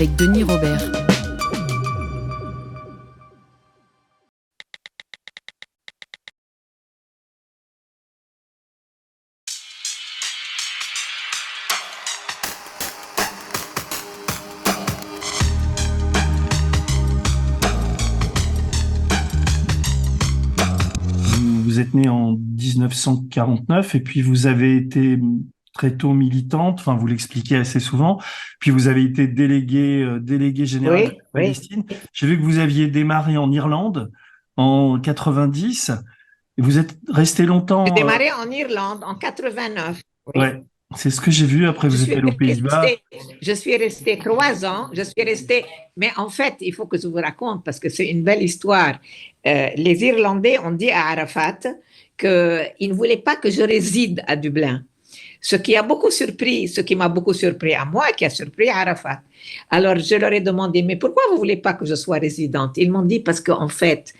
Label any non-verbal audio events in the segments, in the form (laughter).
Avec Denis Robert. Vous êtes né en 1949 et puis vous avez été très tôt militante, enfin vous l'expliquez assez souvent, puis vous avez été délégué euh, délégué général de Palestine. J'ai vu que vous aviez démarré en Irlande en 90 et vous êtes resté longtemps. J'ai démarré en Irlande en 89. Oui. Ouais. C'est ce que j'ai vu. Après, vous êtes allé aux Pays-Bas. Je suis resté trois ans. Je suis resté. Mais en fait, il faut que je vous raconte parce que c'est une belle histoire. Euh, les Irlandais ont dit à Arafat qu'ils ne voulaient pas que je réside à Dublin. Ce qui a beaucoup surpris, ce qui m'a beaucoup surpris à moi, qui a surpris Arafat. Alors, je leur ai demandé, mais pourquoi vous voulez pas que je sois résidente? Ils m'ont dit, parce qu'en fait,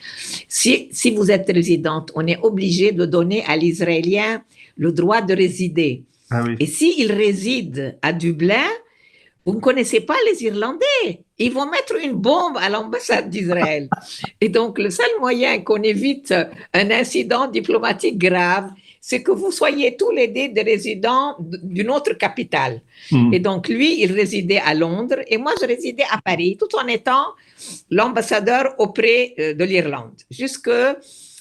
si, si vous êtes résidente, on est obligé de donner à l'Israélien le droit de résider. Ah oui. Et s'il réside à Dublin, vous ne connaissez pas les Irlandais. Ils vont mettre une bombe à l'ambassade d'Israël. (laughs) Et donc, le seul moyen qu'on évite un incident diplomatique grave, c'est que vous soyez tous les deux des résidents d'une autre capitale. Hmm. Et donc, lui, il résidait à Londres et moi, je résidais à Paris, tout en étant l'ambassadeur auprès euh, de l'Irlande. Jusque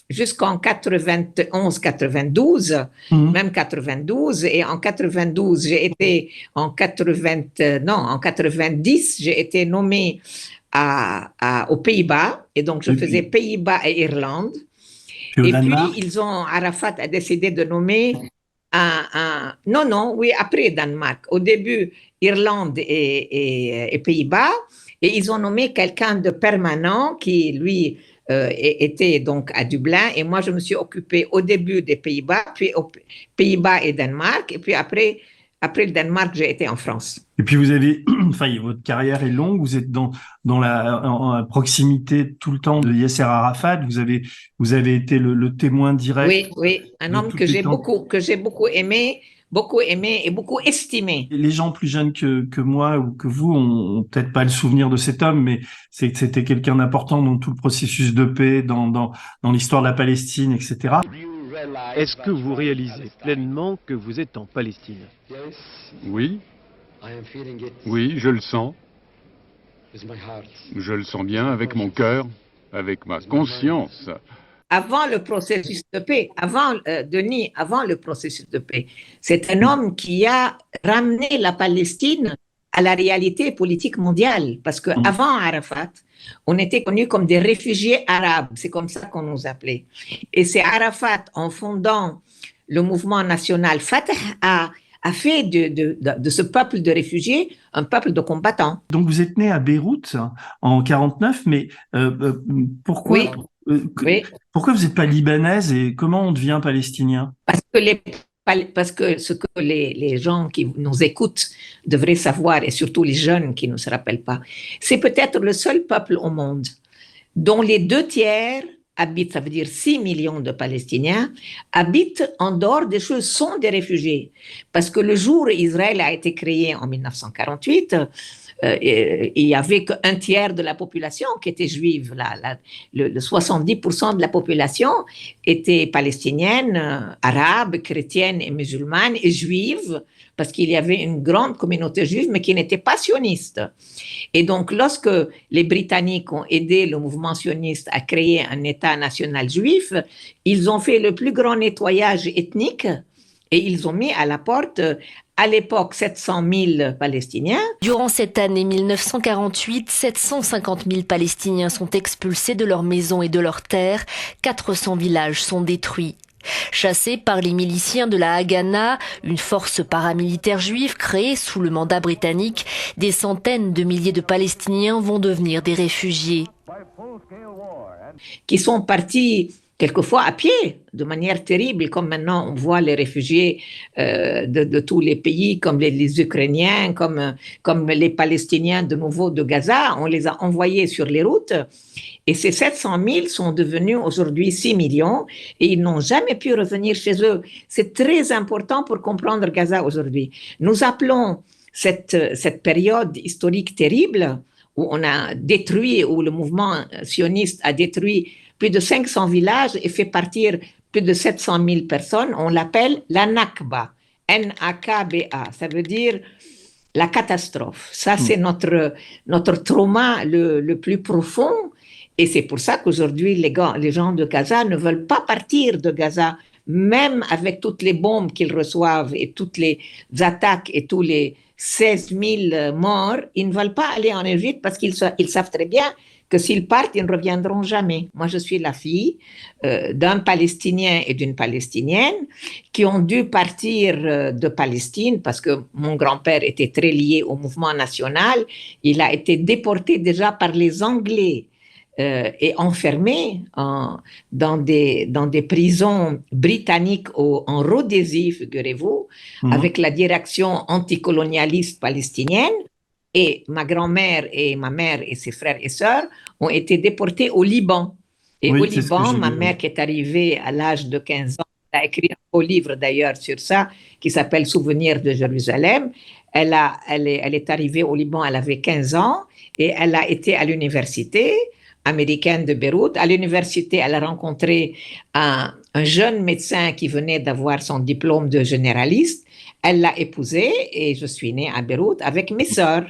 jusqu'en 91-92, Mhm. même 92. Et en 92, j'ai été en 80, euh, non, en 90, j'ai été nommé à, à- aux Pays-Bas. Et donc, je faisais Pays-Bas et Irlande. Puis Et Danemark. puis, ils ont, Arafat a décidé de nommer un, un- non, non, oui, après Danemark. Au début, Irlande et, et- et Pays-Bas. Et ils ont nommé quelqu'un de permanent qui, lui, euh, était donc à Dublin. Et moi, je me suis occupée au début des Pays-Bas, puis aux Pays-Bas et Danemark. Et puis après, après le Danemark, j'ai été en France. Et puis vous avez, (clears throat) enfin, votre carrière est longue. Vous êtes dans dans la en, en proximité tout le temps de Yasser Arafat. Vous avez vous avez été le, le témoin direct. Oui, oui, un homme que j'ai beaucoup, que j'ai beaucoup aimé, beaucoup aimé et beaucoup estimé. Les gens plus jeunes que, que moi ou que vous ont, ont peut-être pas le souvenir de cet homme, mais c'est c'était quelqu'un d'important dans tout le processus de paix, dans, dans, dans l'histoire de la Palestine, etc. Est-ce que vous réalisez pleinement que vous êtes en Palestine Oui, oui, je le sens. Je le sens bien avec mon cœur, avec ma conscience. avant le processus de paix, avant euh, Denis, avant le processus de paix, c'est un homme qui a ramené la Palestine à la réalité politique mondiale, parce que Mhm. avant Arafat, on était connus comme des réfugiés arabes, c'est comme ça qu'on nous appelait. Et c'est Arafat, en fondant le mouvement national Fatah, a, a fait de, de, ce peuple de réfugiés un peuple de combattants. Donc vous êtes né à Beyrouth en 49, mais euh, euh, pourquoi Oui. euh, Oui. pourquoi vous n'êtes pas libanaise et comment on devient palestinien? Parce que, les, parce que ce que les, les gens qui nous écoutent devraient savoir, et surtout les jeunes qui ne se rappellent pas, c'est peut-être le seul peuple au monde dont les deux tiers habitent, ça veut dire 6 millions de Palestiniens, habitent en dehors des choses, sont des réfugiés. Parce que le jour où Israël a été créé en 1948, euh, et- il y avait qu'un tiers de la population qui était juive. Le, le 70% de la population était palestinienne, euh, arabe, chrétienne et musulmane et juive, parce qu'il y avait une grande communauté juive, mais qui n'était pas sioniste. Et donc, lorsque les Britanniques ont aidé le mouvement sioniste à créer un État national juif, ils ont fait le plus grand nettoyage ethnique et ils ont mis à la porte, euh, à l'époque, 700 000 Palestiniens. Durant cette année 1948, 750 000 Palestiniens sont expulsés de leurs maisons et de leurs terres. 400 villages sont détruits. Chassés par les miliciens de la Haganah, une force paramilitaire juive créée sous le mandat britannique, des centaines de milliers de Palestiniens vont devenir des réfugiés. Qui sont partis quelquefois à pied, de manière terrible, comme maintenant on voit les réfugiés euh, de, tous les pays, comme les, Ukrainiens, comme, les Palestiniens de nouveau de Gaza, on les a envoyés sur les routes. Et ces 700 000 sont devenus aujourd'hui 6 millions et ils n'ont jamais pu revenir chez eux. C'est très important pour comprendre Gaza aujourd'hui. Nous appelons cette période historique terrible où on a détruit, où le mouvement sioniste a détruit plus de 500 villages et fait partir plus de 700 000 personnes, on l'appelle la Nakba. N-A-K-B-A. Ça veut dire la catastrophe. Ça, c'est hmm. notre, notre trauma le, le plus profond. Et c'est pour ça qu'aujourd'hui, les, les gens de Gaza ne veulent pas partir de Gaza, même avec toutes les bombes qu'ils reçoivent et toutes les attaques et tous les 16 000 morts. Ils ne veulent pas aller en Égypte parce qu'ils ils savent très bien que s'ils partent, ils ne reviendront jamais. Moi, je suis la fille euh, d'un Palestinien et d'une Palestinienne qui ont dû partir euh, de Palestine parce que mon grand-père était très lié au mouvement national. Il a été déporté déjà par les Anglais euh, et enfermé en, dans, des, dans des prisons britanniques au, en Rhodésie, figurez-vous, mhm. avec la direction anticolonialiste palestinienne et ma grand-mère et ma mère et ses frères et sœurs ont été déportés au Liban. Et au Liban, ma mère qui est arrivée à l'âge de 15 ans, a écrit un beau livre d'ailleurs sur ça, qui s'appelle Souvenirs de Jérusalem. Elle, a, elle, est, elle est arrivée au Liban, elle avait 15 ans, et elle a été à l'université américaine de Beyrouth. À l'université, elle a rencontré un, un jeune médecin qui venait d'avoir son diplôme de généraliste. Elle l'a épousé et je suis née à Beyrouth avec mes sœurs.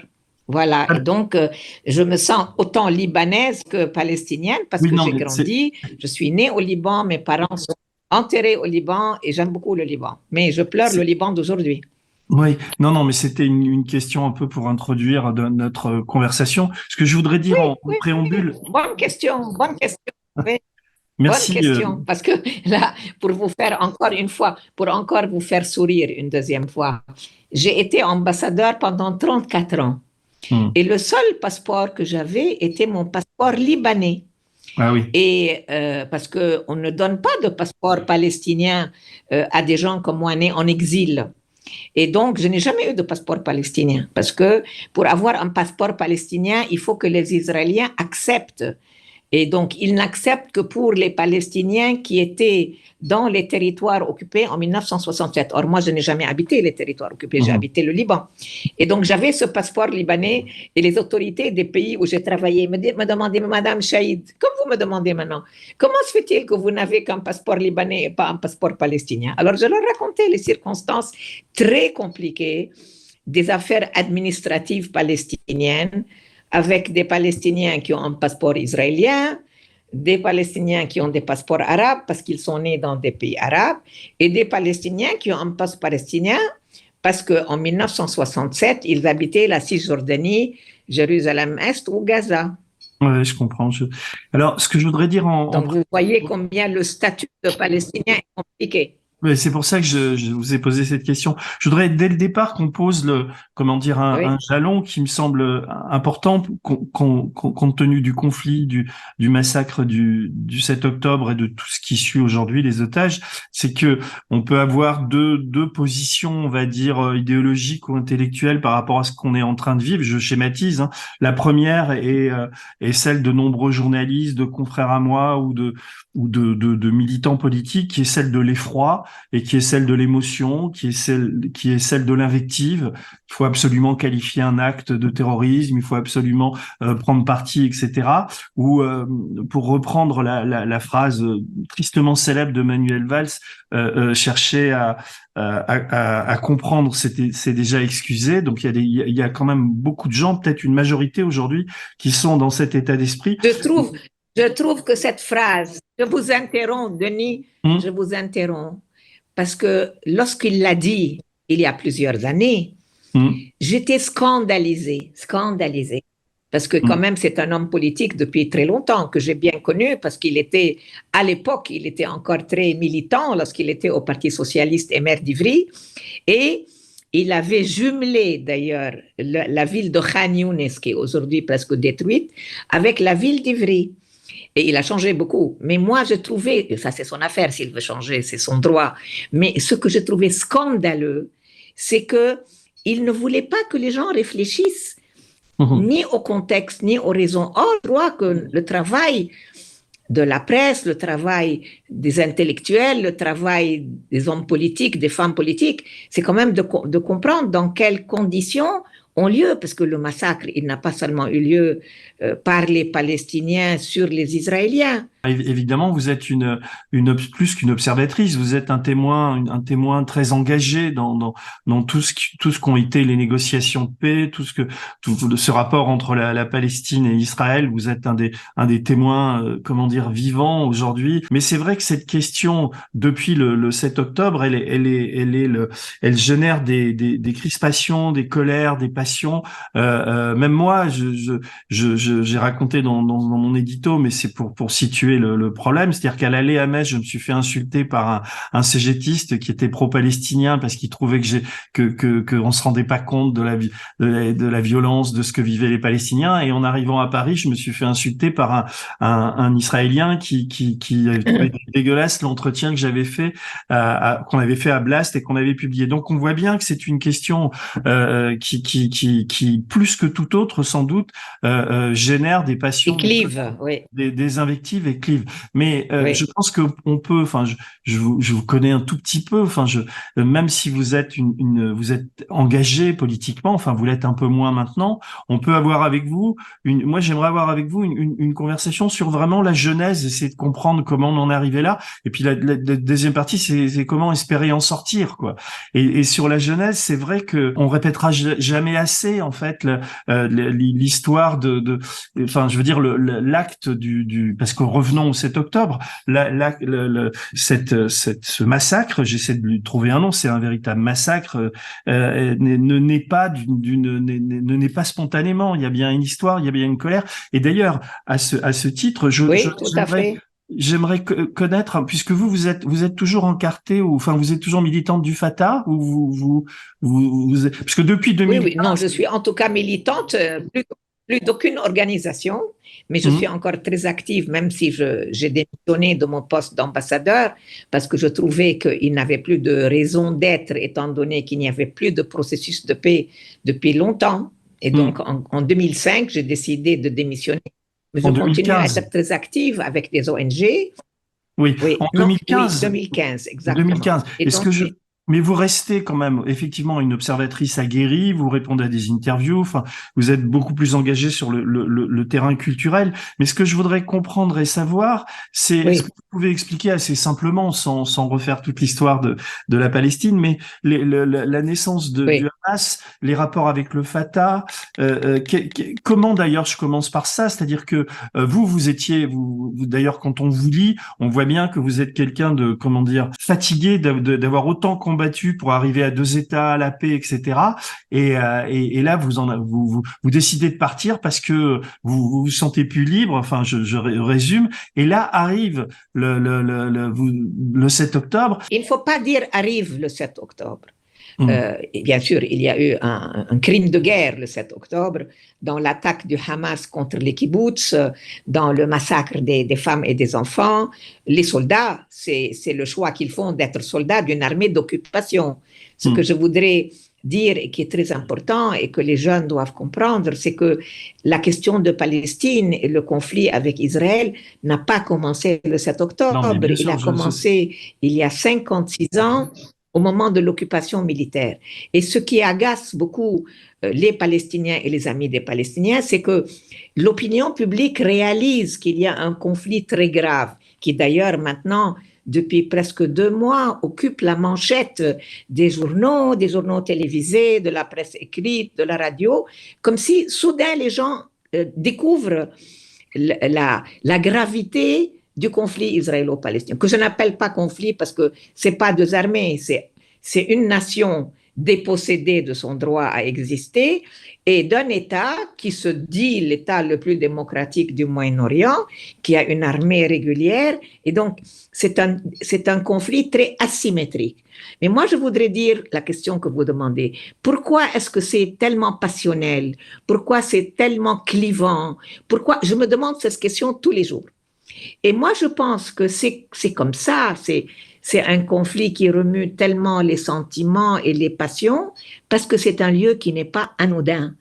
Voilà, et donc euh, je me sens autant libanaise que palestinienne parce que j'ai grandi, je suis née au Liban, mes parents sont enterrés au Liban et j'aime beaucoup le Liban. Mais je pleure le Liban d'aujourd'hui. Oui, non, non, mais c'était une, question un peu pour introduire notre conversation. Ce que je voudrais dire en, préambule. Bonne question, bonne question. Merci. Bonne question, euh, parce que là, pour vous faire encore une fois, pour encore vous faire sourire une deuxième fois, j'ai été ambassadeur pendant 34 ans. Hmm. Et le seul passeport que j'avais était mon passeport libanais. Ah oui. Et euh, parce que on ne donne pas de passeport palestinien euh, à des gens comme moi nés en exil. Et donc, je n'ai jamais eu de passeport palestinien parce que pour avoir un passeport palestinien, il faut que les Israéliens acceptent et donc, il n'accepte que pour les Palestiniens qui étaient dans les territoires occupés en 1967. Or, moi, je n'ai jamais habité les territoires occupés, j'ai mhm. habité le Liban. Et donc, j'avais ce passeport libanais et les autorités des pays où j'ai travaillé me, me demandaient, Madame Chaïd, comme vous me demandez maintenant, comment se fait-il que vous n'avez qu'un passeport libanais et pas un passeport palestinien? Alors, je leur racontais les circonstances très compliquées des affaires administratives palestiniennes avec des Palestiniens qui ont un passeport israélien, des Palestiniens qui ont des passeports arabes parce qu'ils sont nés dans des pays arabes, et des Palestiniens qui ont un passeport palestinien parce qu'en 1967, ils habitaient la Cisjordanie, Jérusalem-Est ou Gaza. Oui, je comprends. Alors, ce que je voudrais dire en... Donc, vous voyez combien le statut de Palestinien est compliqué c'est pour ça que je, vous ai posé cette question. Je voudrais dès le départ qu'on pose le, comment dire, un, jalon qui me semble important compte tenu du conflit, du, du massacre du, du 7 octobre et de tout ce qui suit aujourd'hui, les otages. C'est que on peut avoir deux, deux positions, on va dire euh, idéologiques ou intellectuelles par rapport à ce qu'on est en train de vivre. Je schématise. Hein. La première est, euh, est celle de nombreux journalistes, de confrères à moi ou de ou de, de, de militants politiques, qui est celle de l'effroi et qui est celle de l'émotion, qui est celle qui est celle de l'invective. Il faut absolument qualifier un acte de terrorisme, il faut absolument euh, prendre parti, etc. Ou euh, pour reprendre la, la, la, phrase tristement célèbre de Manuel Valls, euh, chercher à, à, à, comprendre, c'est déjà excusé. Donc il y a des, il y a quand même beaucoup de gens, peut-être une majorité aujourd'hui, qui sont dans cet état d'esprit. Je trouve, je trouve que cette phrase, je vous interromps, Denis, hmm? je vous interromps parce que lorsqu'il l'a dit il y a plusieurs années, hmm? j'étais scandalisée, scandalisée. parce que quand mm. même c'est un homme politique depuis très longtemps que j'ai bien connu parce qu'il était à l'époque il était encore très militant lorsqu'il était au Parti socialiste et maire d'Ivry et il avait jumelé d'ailleurs la, ville de Khan Younes qui est aujourd'hui presque détruite avec la ville d'Ivry. Et il a changé beaucoup. Mais moi, je trouvais, ça c'est son affaire s'il veut changer, c'est son droit. Mais ce que je trouvais scandaleux, c'est que il ne voulait pas que les gens réfléchissent Mhm. ni au contexte, ni aux raisons. Or, je crois que le travail de la presse, le travail des intellectuels, le travail des hommes politiques, des femmes politiques, c'est quand même de, de, comprendre dans quelles conditions ont lieu, parce que le massacre, il n'a pas seulement eu lieu euh, par les Palestiniens sur les Israéliens. Évidemment, vous êtes une, une plus qu'une observatrice, vous êtes un témoin, un témoin très engagé dans, dans, dans tout ce qui, tout ce qu'ont été les négociations de paix, tout ce que tout ce rapport entre la, Palestine et Israël. Vous êtes un des un des témoins, euh, comment dire, vivants aujourd'hui. Mais c'est vrai que cette question, depuis le, le 7 octobre, elle est, elle est, elle est le, elle génère des, des, crispations, des colères, des passions. Euh, euh même moi, je, je, je, j'ai raconté dans, dans, dans mon édito, mais c'est pour pour situer le, problème. C'est-à-dire qu'à l'aller à Metz, je me suis fait insulter par un, un cégétiste qui était pro-palestinien parce qu'il trouvait que j'ai que que qu'on se rendait pas compte de la, de la, de la violence de ce que vivaient les Palestiniens. Et en arrivant à Paris, je me suis fait insulter par un un, un Israélien qui qui qui avait (coughs) dégueulasse l'entretien que j'avais fait qu'on avait fait à Blast et qu'on avait publié. Donc on voit bien que c'est une question euh, qui, qui qui qui plus que tout autre sans doute euh, euh génère des passions, oui. des, des invectives et Mais euh, je pense que on peut. Enfin, je, je, vous, je, vous, connais un tout petit peu. Enfin, je même si vous êtes une, une, vous êtes engagé politiquement. Enfin, vous l'êtes un peu moins maintenant. On peut avoir avec vous une. Moi, j'aimerais avoir avec vous une, une, conversation sur vraiment la genèse, essayer de comprendre comment on en est arrivé là. Et puis la, la, deuxième partie, c'est comment espérer en sortir, quoi. Et, et sur la genèse, c'est vrai que on répétera jamais assez en fait euh, l'histoire de, de, enfin, je veux dire l'acte du, du parce qu'on revenons au 7 octobre, la, cette, cette, ce massacre, j'essaie de lui trouver un nom, c'est un véritable massacre, euh, ne n'est pas d'une, ne n'est pas spontanément. Il y a bien une histoire, il y a bien une colère. Et d'ailleurs, à ce, à ce titre, je, J'aimerais connaître, puisque vous vous êtes vous êtes toujours encarté ou enfin vous êtes toujours militante du Fatah ou vous vous, vous, vous, parce que depuis 2000 oui, oui, non je suis en tout cas militante euh, plus, plus d'aucune organisation mais je mhm. suis encore très active, même si j'ai démissionné de mon poste d'ambassadeur, parce que je trouvais qu'il n'avait plus de raison d'être, étant donné qu'il n'y avait plus de processus de paix depuis longtemps. Et donc, mhm. en, 2005, j'ai décidé de démissionner. Mais je continue à être très active avec des ONG. Oui, en 2015. 2015, exactement. 2015. Est-ce que je, mais vous restez quand même effectivement une observatrice aguerrie, vous répondez à des interviews, enfin, vous êtes beaucoup plus engagé sur le, le, le, terrain culturel. Mais ce que je voudrais comprendre et savoir, c'est est-ce que vous pouvez expliquer assez simplement, sans, sans refaire toute l'histoire de, de la Palestine, mais les, la naissance de, du Hamas, les rapports avec le Fatah, euh, euh comment d'ailleurs je commence par ça, c'est-à-dire que euh, vous, vous étiez, vous, d'ailleurs quand on vous lit, on voit bien que vous êtes quelqu'un de, comment dire, fatigué d'avoir autant combattu battu pour arriver à deux États, la paix, etc. Euh, et, et, là, vous, vous, vous, décidez de partir parce que vous vous, sentez plus libre. Enfin, je, résume. Et là arrive le, le, le, le 7 octobre. Il ne faut pas dire arrive le 7 octobre. Mm. Euh, bien sûr, il y a eu un, un, crime de guerre le 7 octobre dans l'attaque du Hamas contre les kibbutz, dans le massacre des, des femmes et des enfants. Les soldats, c'est le choix qu'ils font d'être soldats d'une armée d'occupation. Ce mm. que je voudrais dire et qui est très important et que les jeunes doivent comprendre, c'est que la question de Palestine et le conflit avec Israël n'a pas commencé le 7 octobre. il a commencé il y a 56 ans au moment de l'occupation militaire. Et ce qui agace beaucoup euh, les Palestiniens et les amis des Palestiniens, c'est que l'opinion publique réalise qu'il y a un conflit très grave, qui d'ailleurs maintenant, depuis presque deux mois, occupe la manchette des journaux, des journaux télévisés, de la presse écrite, de la radio, comme si soudain les gens euh, découvrent la, la gravité du conflit israélo-palestinien, que je n'appelle pas conflit parce que c'est pas deux armées, c'est c'est une nation dépossédée de son droit à exister et d'un État qui se dit l'État le plus démocratique du Moyen-Orient, qui a une armée régulière. Et donc, c'est un, c'est un conflit très asymétrique. Mais moi, je voudrais dire la question que vous demandez. Pourquoi est-ce que c'est tellement passionnel? Pourquoi c'est tellement clivant? Pourquoi? Je me demande cette question tous les jours. Et moi, je pense que c'est, comme ça. C'est, un conflit qui remue tellement les sentiments et les passions parce que c'est un lieu qui n'est pas anodin.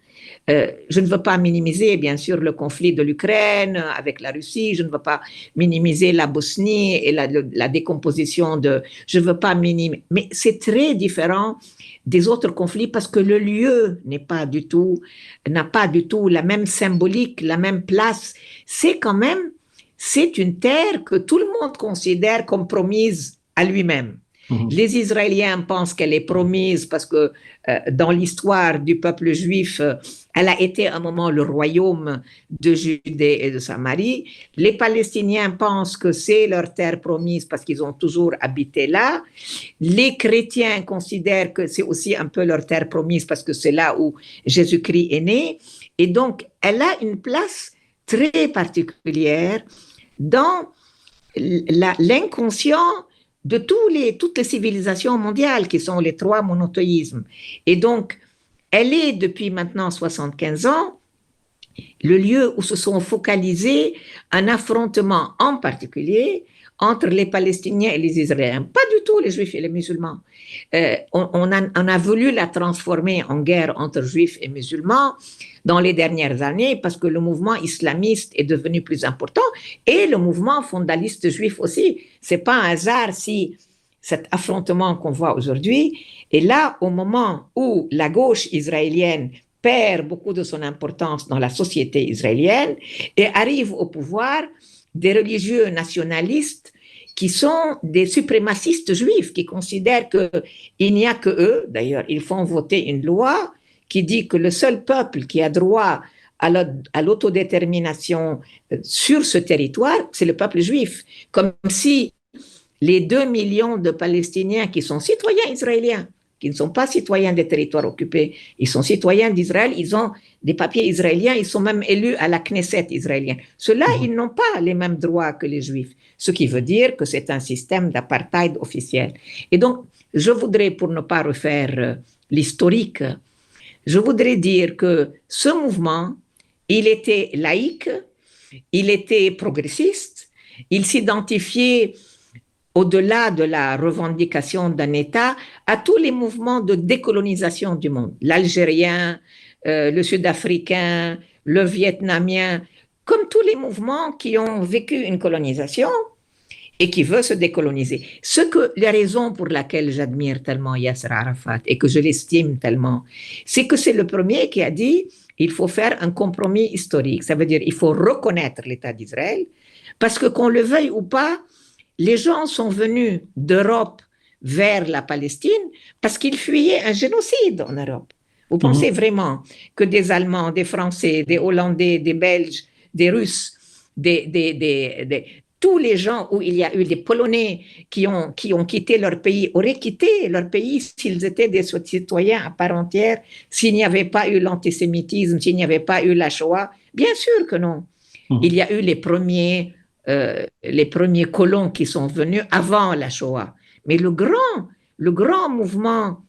Euh, je ne veux pas minimiser, bien sûr, le conflit de l'Ukraine avec la Russie. Je ne veux pas minimiser la Bosnie et la, décomposition de. Je ne veux pas minimiser. Mais c'est très différent des autres conflits parce que le lieu n'a pas du tout la même symbolique, la même place. C'est quand même, c'est une terre que tout le monde considère comme promise à lui-même. Mhm. Les Israéliens pensent qu'elle est promise parce que euh, dans l'histoire du peuple juif, euh, elle a été un moment le royaume de Judée et de Samarie. Les Palestiniens pensent que c'est leur terre promise parce qu'ils ont toujours habité là. Les chrétiens considèrent que c'est aussi un peu leur terre promise parce que c'est là où Jésus-Christ est né. Et donc, elle a une place très particulière dans l'inconscient de toutes les civilisations mondiales qui sont les trois monothéismes. Et donc, elle est depuis maintenant 75 ans le lieu où se sont focalisés un affrontement en particulier entre les Palestiniens et les Israéliens, pas du tout les Juifs et les musulmans. Euh, on, a, voulu la transformer en guerre entre Juifs et musulmans dans les dernières années parce que le mouvement islamiste est devenu plus important et le mouvement fondaliste juif aussi. C'est pas un hasard si cet affrontement qu'on voit aujourd'hui est là au moment où la gauche israélienne perd beaucoup de son importance dans la société israélienne et arrive au pouvoir des religieux nationalistes qui sont des suprémacistes juifs, qui considèrent qu'il n'y a que eux, d'ailleurs, ils font voter une loi qui dit que le seul peuple qui a droit à l'autodétermination euh, sur ce territoire, c'est le peuple juif. Comme si les deux millions de Palestiniens qui sont citoyens israéliens, qui ne sont pas citoyens des territoires occupés, ils sont citoyens d'Israël, ils ont des papiers israéliens, ils sont même élus à la Knesset israélienne. Ceux-là, mhm. ils n'ont pas les mêmes droits que les juifs, ce qui veut dire que c'est un système d'apartheid officiel. Et donc, je voudrais, pour ne pas refaire euh, l'historique, je voudrais dire que ce mouvement, il était laïque, il était progressiste, il s'identifiait au-delà de la revendication d'un État, à tous les mouvements de décolonisation du monde, l'algérien, euh, le sud-africain, le vietnamien, comme tous les mouvements qui ont vécu une colonisation et qui veulent se décoloniser. Ce que la raison pour laquelle j'admire tellement Yasser Arafat et que je l'estime tellement, c'est que c'est le premier qui a dit il faut faire un compromis historique. Ça veut dire il faut reconnaître l'État d'Israël parce que qu'on le veuille ou pas, les gens sont venus d'Europe vers la Palestine parce qu'ils fuyaient un génocide en Europe. Vous mhm. pensez vraiment que des Allemands, des Français, des Hollandais, des Belges, des Russes, des, des, tous les gens où il y a eu des Polonais qui ont, qui ont quitté leur pays auraient quitté leur pays s'ils étaient des citoyens à part entière, s'il n'y avait pas eu l'antisémitisme, s'il n'y avait pas eu la Shoah? Bien sûr que non. Mhm. Il y a eu les premiers euh, les premiers colons qui sont venus avant la Shoah. Mais le grand, le grand mouvement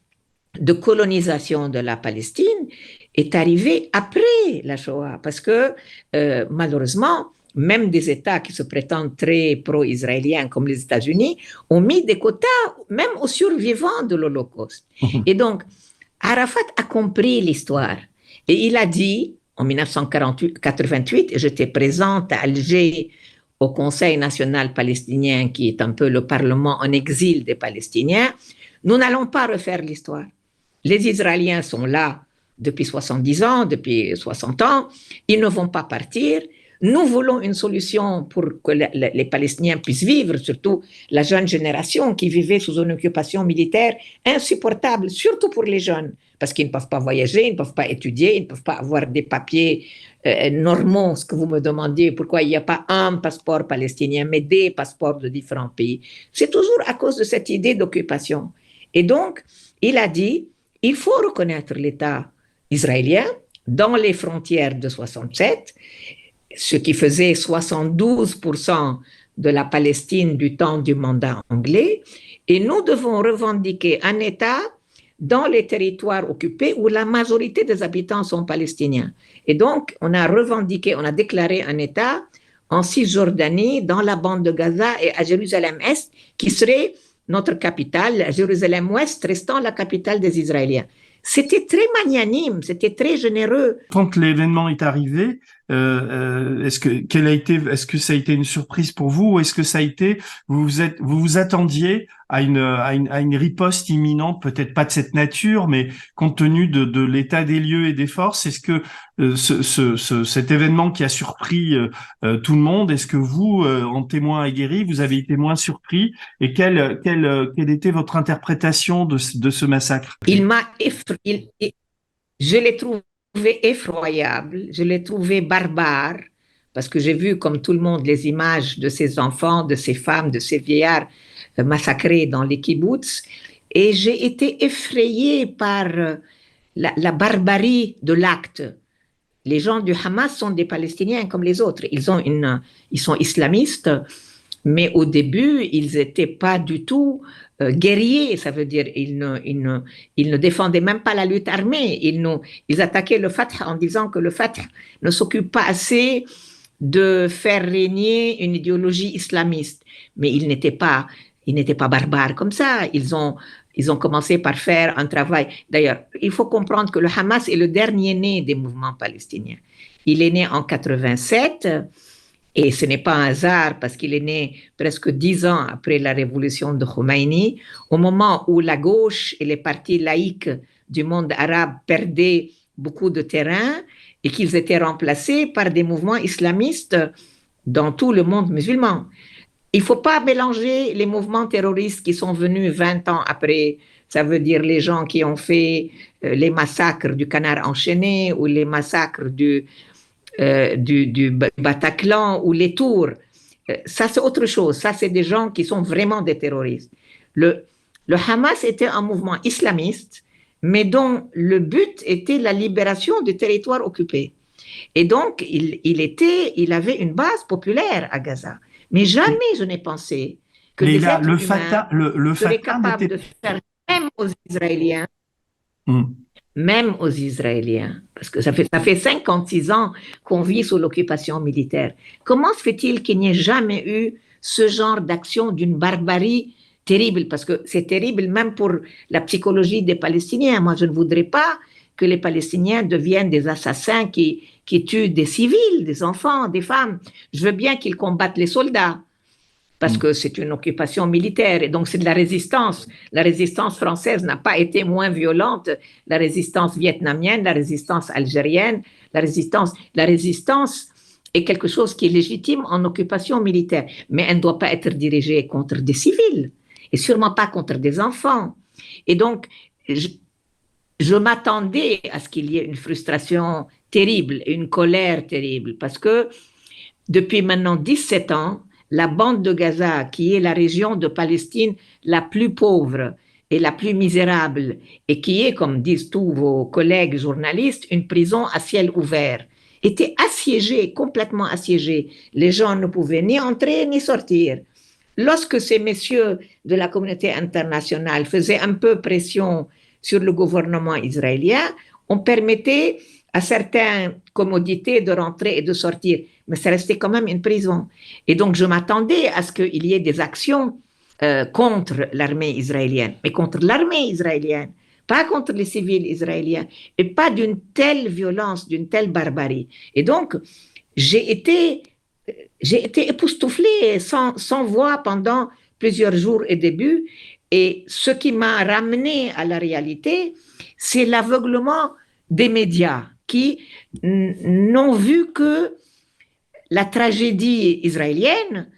de colonisation de la Palestine est arrivé après la Shoah, parce que euh, malheureusement, même des États qui se prétendent très pro-israéliens comme les États-Unis ont mis des quotas même aux survivants de l'Holocauste. Et donc, Arafat a compris l'histoire et il a dit en 1988, j'étais présente à Alger au Conseil national palestinien, qui est un peu le Parlement en exil des Palestiniens, nous n'allons pas refaire l'histoire. Les Israéliens sont là depuis 70 ans, depuis 60 ans, ils ne vont pas partir. Nous voulons une solution pour que les Palestiniens puissent vivre, surtout la jeune génération qui vivait sous une occupation militaire insupportable, surtout pour les jeunes, parce qu'ils ne peuvent pas voyager, ils ne peuvent pas étudier, ils ne peuvent pas avoir des papiers euh, normaux, ce que vous me demandiez, pourquoi il n'y a pas un passeport palestinien, mais des passeports de différents pays? C'est toujours à cause de cette idée d'occupation. Et donc, il a dit, il faut reconnaître l'État israélien dans les frontières de 67, ce qui faisait 72% de la Palestine du temps du mandat anglais, et nous devons revendiquer un État dans les territoires occupés où la majorité des habitants sont palestiniens. Et donc, on a revendiqué, on a déclaré un État en Cisjordanie, dans la bande de Gaza et à Jérusalem-Est, qui serait notre capitale, Jérusalem-Ouest restant la capitale des Israéliens. C'était très magnanime, c'était très généreux. Quand l'événement est arrivé, euh, euh, est-ce que quelle a été, est-ce que ça a été une surprise pour vous ou est-ce que ça a été, vous vous êtes, vous vous attendiez à une, à une, à une riposte imminente, peut-être pas de cette nature, mais compte tenu de, de l'état des lieux et des forces, est-ce que euh, ce, ce, cet événement qui a surpris tout le monde, est-ce que vous, en témoin aguerri, vous avez été moins surpris et quelle, quelle, quelle était votre interprétation de, de ce massacre? Il m'a effrayé. Je l'ai trouvé effroyable, je l'ai trouvé barbare, parce que j'ai vu, comme tout le monde, les images de ces enfants, de ces femmes, de ces vieillards euh, massacrés dans les kibbutz, et j'ai été effrayée par euh, la, barbarie de l'acte. Les gens du Hamas sont des Palestiniens comme les autres. Ils, ont une, ils sont islamistes, mais au début, ils n'étaient pas du tout euh, guerriers, ça veut dire ils ne, ils, ne, ils ne défendaient même pas la lutte armée, ils, ils attaquaient le Fatah en disant que le Fatah ne s'occupe pas assez de faire régner une idéologie islamiste. Mais ils n'étaient pas, ils n'étaient pas barbares comme ça. Ils ont, ils ont commencé par faire un travail. D'ailleurs, il faut comprendre que le Hamas est le dernier né des mouvements palestiniens. Il est né en 87 et ce n'est pas un hasard parce qu'il est né presque dix ans après la révolution de Khomeini, au moment où la gauche et les partis laïcs du monde arabe perdaient beaucoup de terrain et qu'ils étaient remplacés par des mouvements islamistes dans tout le monde musulman. Il ne faut pas mélanger les mouvements terroristes qui sont venus 20 ans après, ça veut dire les gens qui ont fait euh, les massacres du canard enchaîné ou les massacres du, euh, du, Bataclan ou les tours. Euh, ça, c'est autre chose. Ça, c'est des gens qui sont vraiment des terroristes. Le, le Hamas était un mouvement islamiste, mais dont le but était la libération du territoire occupé. Et donc, il, il, était, il avait une base populaire à Gaza. Mais jamais je n'ai pensé que les êtres le Fatah, le, le seraient capables de faire même aux Israéliens. Hmm même aux Israéliens, parce que ça fait, ça fait 56 ans qu'on vit sous l'occupation militaire. Comment se fait-il qu'il n'y ait jamais eu ce genre d'action d'une barbarie terrible? Parce que c'est terrible même pour la psychologie des Palestiniens. Moi, je ne voudrais pas que les Palestiniens deviennent des assassins qui, qui tuent des civils, des enfants, des femmes. Je veux bien qu'ils combattent les soldats, parce mm. que c'est une occupation militaire et donc c'est de la résistance. La résistance française n'a pas été moins violente, la résistance vietnamienne, la résistance algérienne, la résistance, la résistance est quelque chose qui est légitime en occupation militaire, mais elle ne doit pas être dirigée contre des civils et sûrement pas contre des enfants. Et donc, je, je m'attendais à ce qu'il y ait une frustration terrible, une colère terrible, parce que depuis maintenant 17 ans, la bande de Gaza, qui est la région de Palestine la plus pauvre et la plus misérable, et qui est, comme disent tous vos collègues journalistes, une prison à ciel ouvert, était assiégée, complètement assiégée. Les gens ne pouvaient ni entrer ni sortir. Lorsque ces messieurs de la communauté internationale faisaient un peu pression sur le gouvernement israélien, on permettait à certaines commodités de rentrer et de sortir mais ça restait quand même une prison. Et donc, je m'attendais à ce qu'il y ait des actions euh, contre l'armée israélienne, mais contre l'armée israélienne, pas contre les civils israéliens, et pas d'une telle violence, d'une telle barbarie. Et donc, j'ai été, j'ai été époustouflée, sans, sans voix pendant plusieurs jours et débuts. Et ce qui m'a ramené à la réalité, c'est l'aveuglement des médias qui n'ont vu que la tragédie israélienne.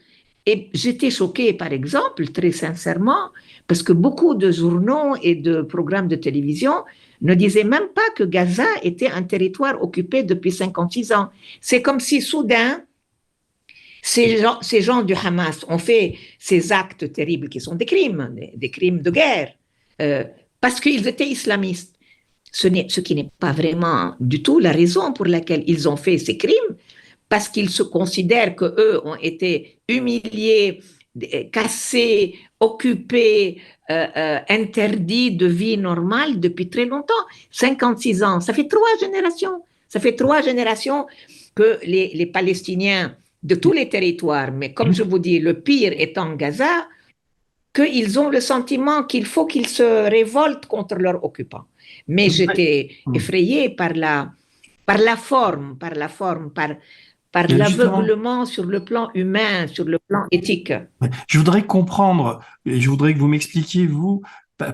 Et j'étais choquée, par exemple, très sincèrement, parce que beaucoup de journaux et de programmes de télévision ne disaient même pas que Gaza était un territoire occupé depuis 56 ans. C'est comme si soudain, ces gens, du Hamas ont fait ces actes terribles qui sont des crimes, des, crimes de guerre, euh, parce qu'ils étaient islamistes. Ce, ce qui n'est pas vraiment du tout la raison pour laquelle ils ont fait ces crimes, parce qu'ils se considèrent qu'eux ont été humiliés, cassés, occupés, euh, euh, interdits de vie normale depuis très longtemps. 56 ans, ça fait trois générations. Ça fait trois générations que les, les Palestiniens de tous les territoires, mais comme je vous dis, le pire étant Gaza, qu'ils ont le sentiment qu'il faut qu'ils se révoltent contre leurs occupants. Mais j'étais effrayée par la, par la forme, par la forme, par, par l'aveuglement sur le plan humain, sur le plan éthique. Je voudrais comprendre, et je voudrais que vous m'expliquiez, vous,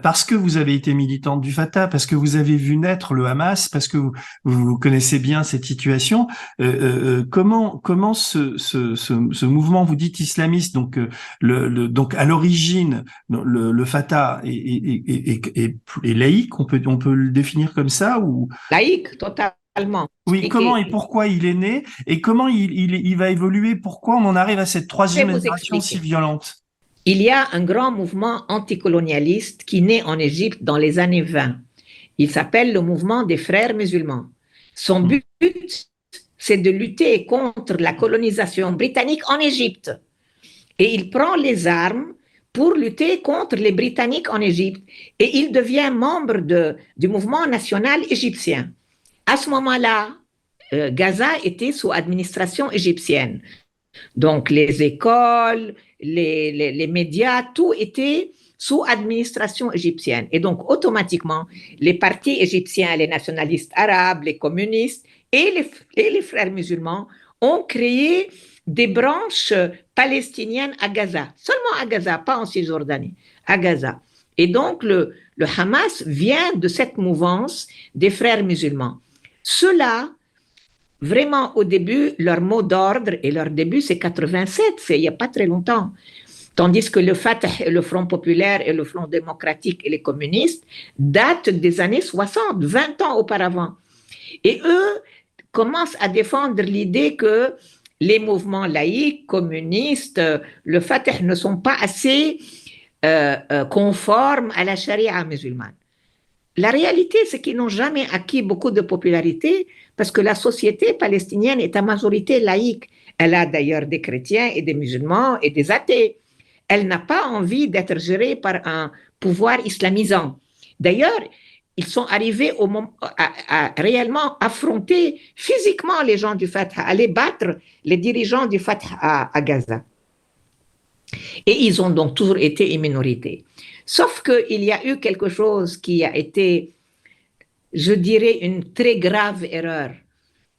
parce que vous avez été militante du Fatah, parce que vous avez vu naître le Hamas, parce que vous, connaissez bien cette situation, euh, euh, euh, comment comment ce, ce, ce, mouvement, vous dites islamiste, donc le, donc à l'origine le, Fatah est, est, est, est, laïque, on peut on peut le définir comme ça ou? Laïque totalement. Oui, comment et pourquoi il est né et comment il, il, il va évoluer, pourquoi on en arrive à cette troisième génération si violente? Il y a un grand mouvement anticolonialiste qui naît en Égypte dans les années 20. Il s'appelle le mouvement des frères musulmans. Son hmm. but, c'est de lutter contre la colonisation britannique en Égypte. Et il prend les armes pour lutter contre les Britanniques en Égypte. Et il devient membre de, du mouvement national égyptien. À ce moment-là, euh, Gaza était sous administration égyptienne. Donc les écoles, les, médias, tout était sous administration égyptienne. Et donc, automatiquement, les partis égyptiens, les nationalistes arabes, les communistes et les, et les frères musulmans ont créé des branches palestiniennes à Gaza, seulement à Gaza, pas en Cisjordanie, à Gaza. Et donc, le, le Hamas vient de cette mouvance des frères musulmans. Cela Vraiment, au début, leur mot d'ordre et leur début, c'est 87, c'est il n'y a pas très longtemps. Tandis que le Fatah, le Front populaire et le Front démocratique et les communistes datent des années 60, 20 ans auparavant. Et eux commencent à défendre l'idée que les mouvements laïcs, communistes, le Fatah ne sont pas assez euh, euh, conformes à la charia musulmane. La réalité, c'est qu'ils n'ont jamais acquis beaucoup de popularité parce que la société palestinienne est à majorité laïque. Elle a d'ailleurs des chrétiens et des musulmans et des athées. Elle n'a pas envie d'être gérée par un pouvoir islamisant. D'ailleurs, ils sont arrivés à, réellement affronter physiquement les gens du Fatah, à les battre, les dirigeants du Fatah à, à Gaza. Et ils ont donc toujours été une minorité. Sauf qu'il y a eu quelque chose qui a été, je dirais, une très grave erreur,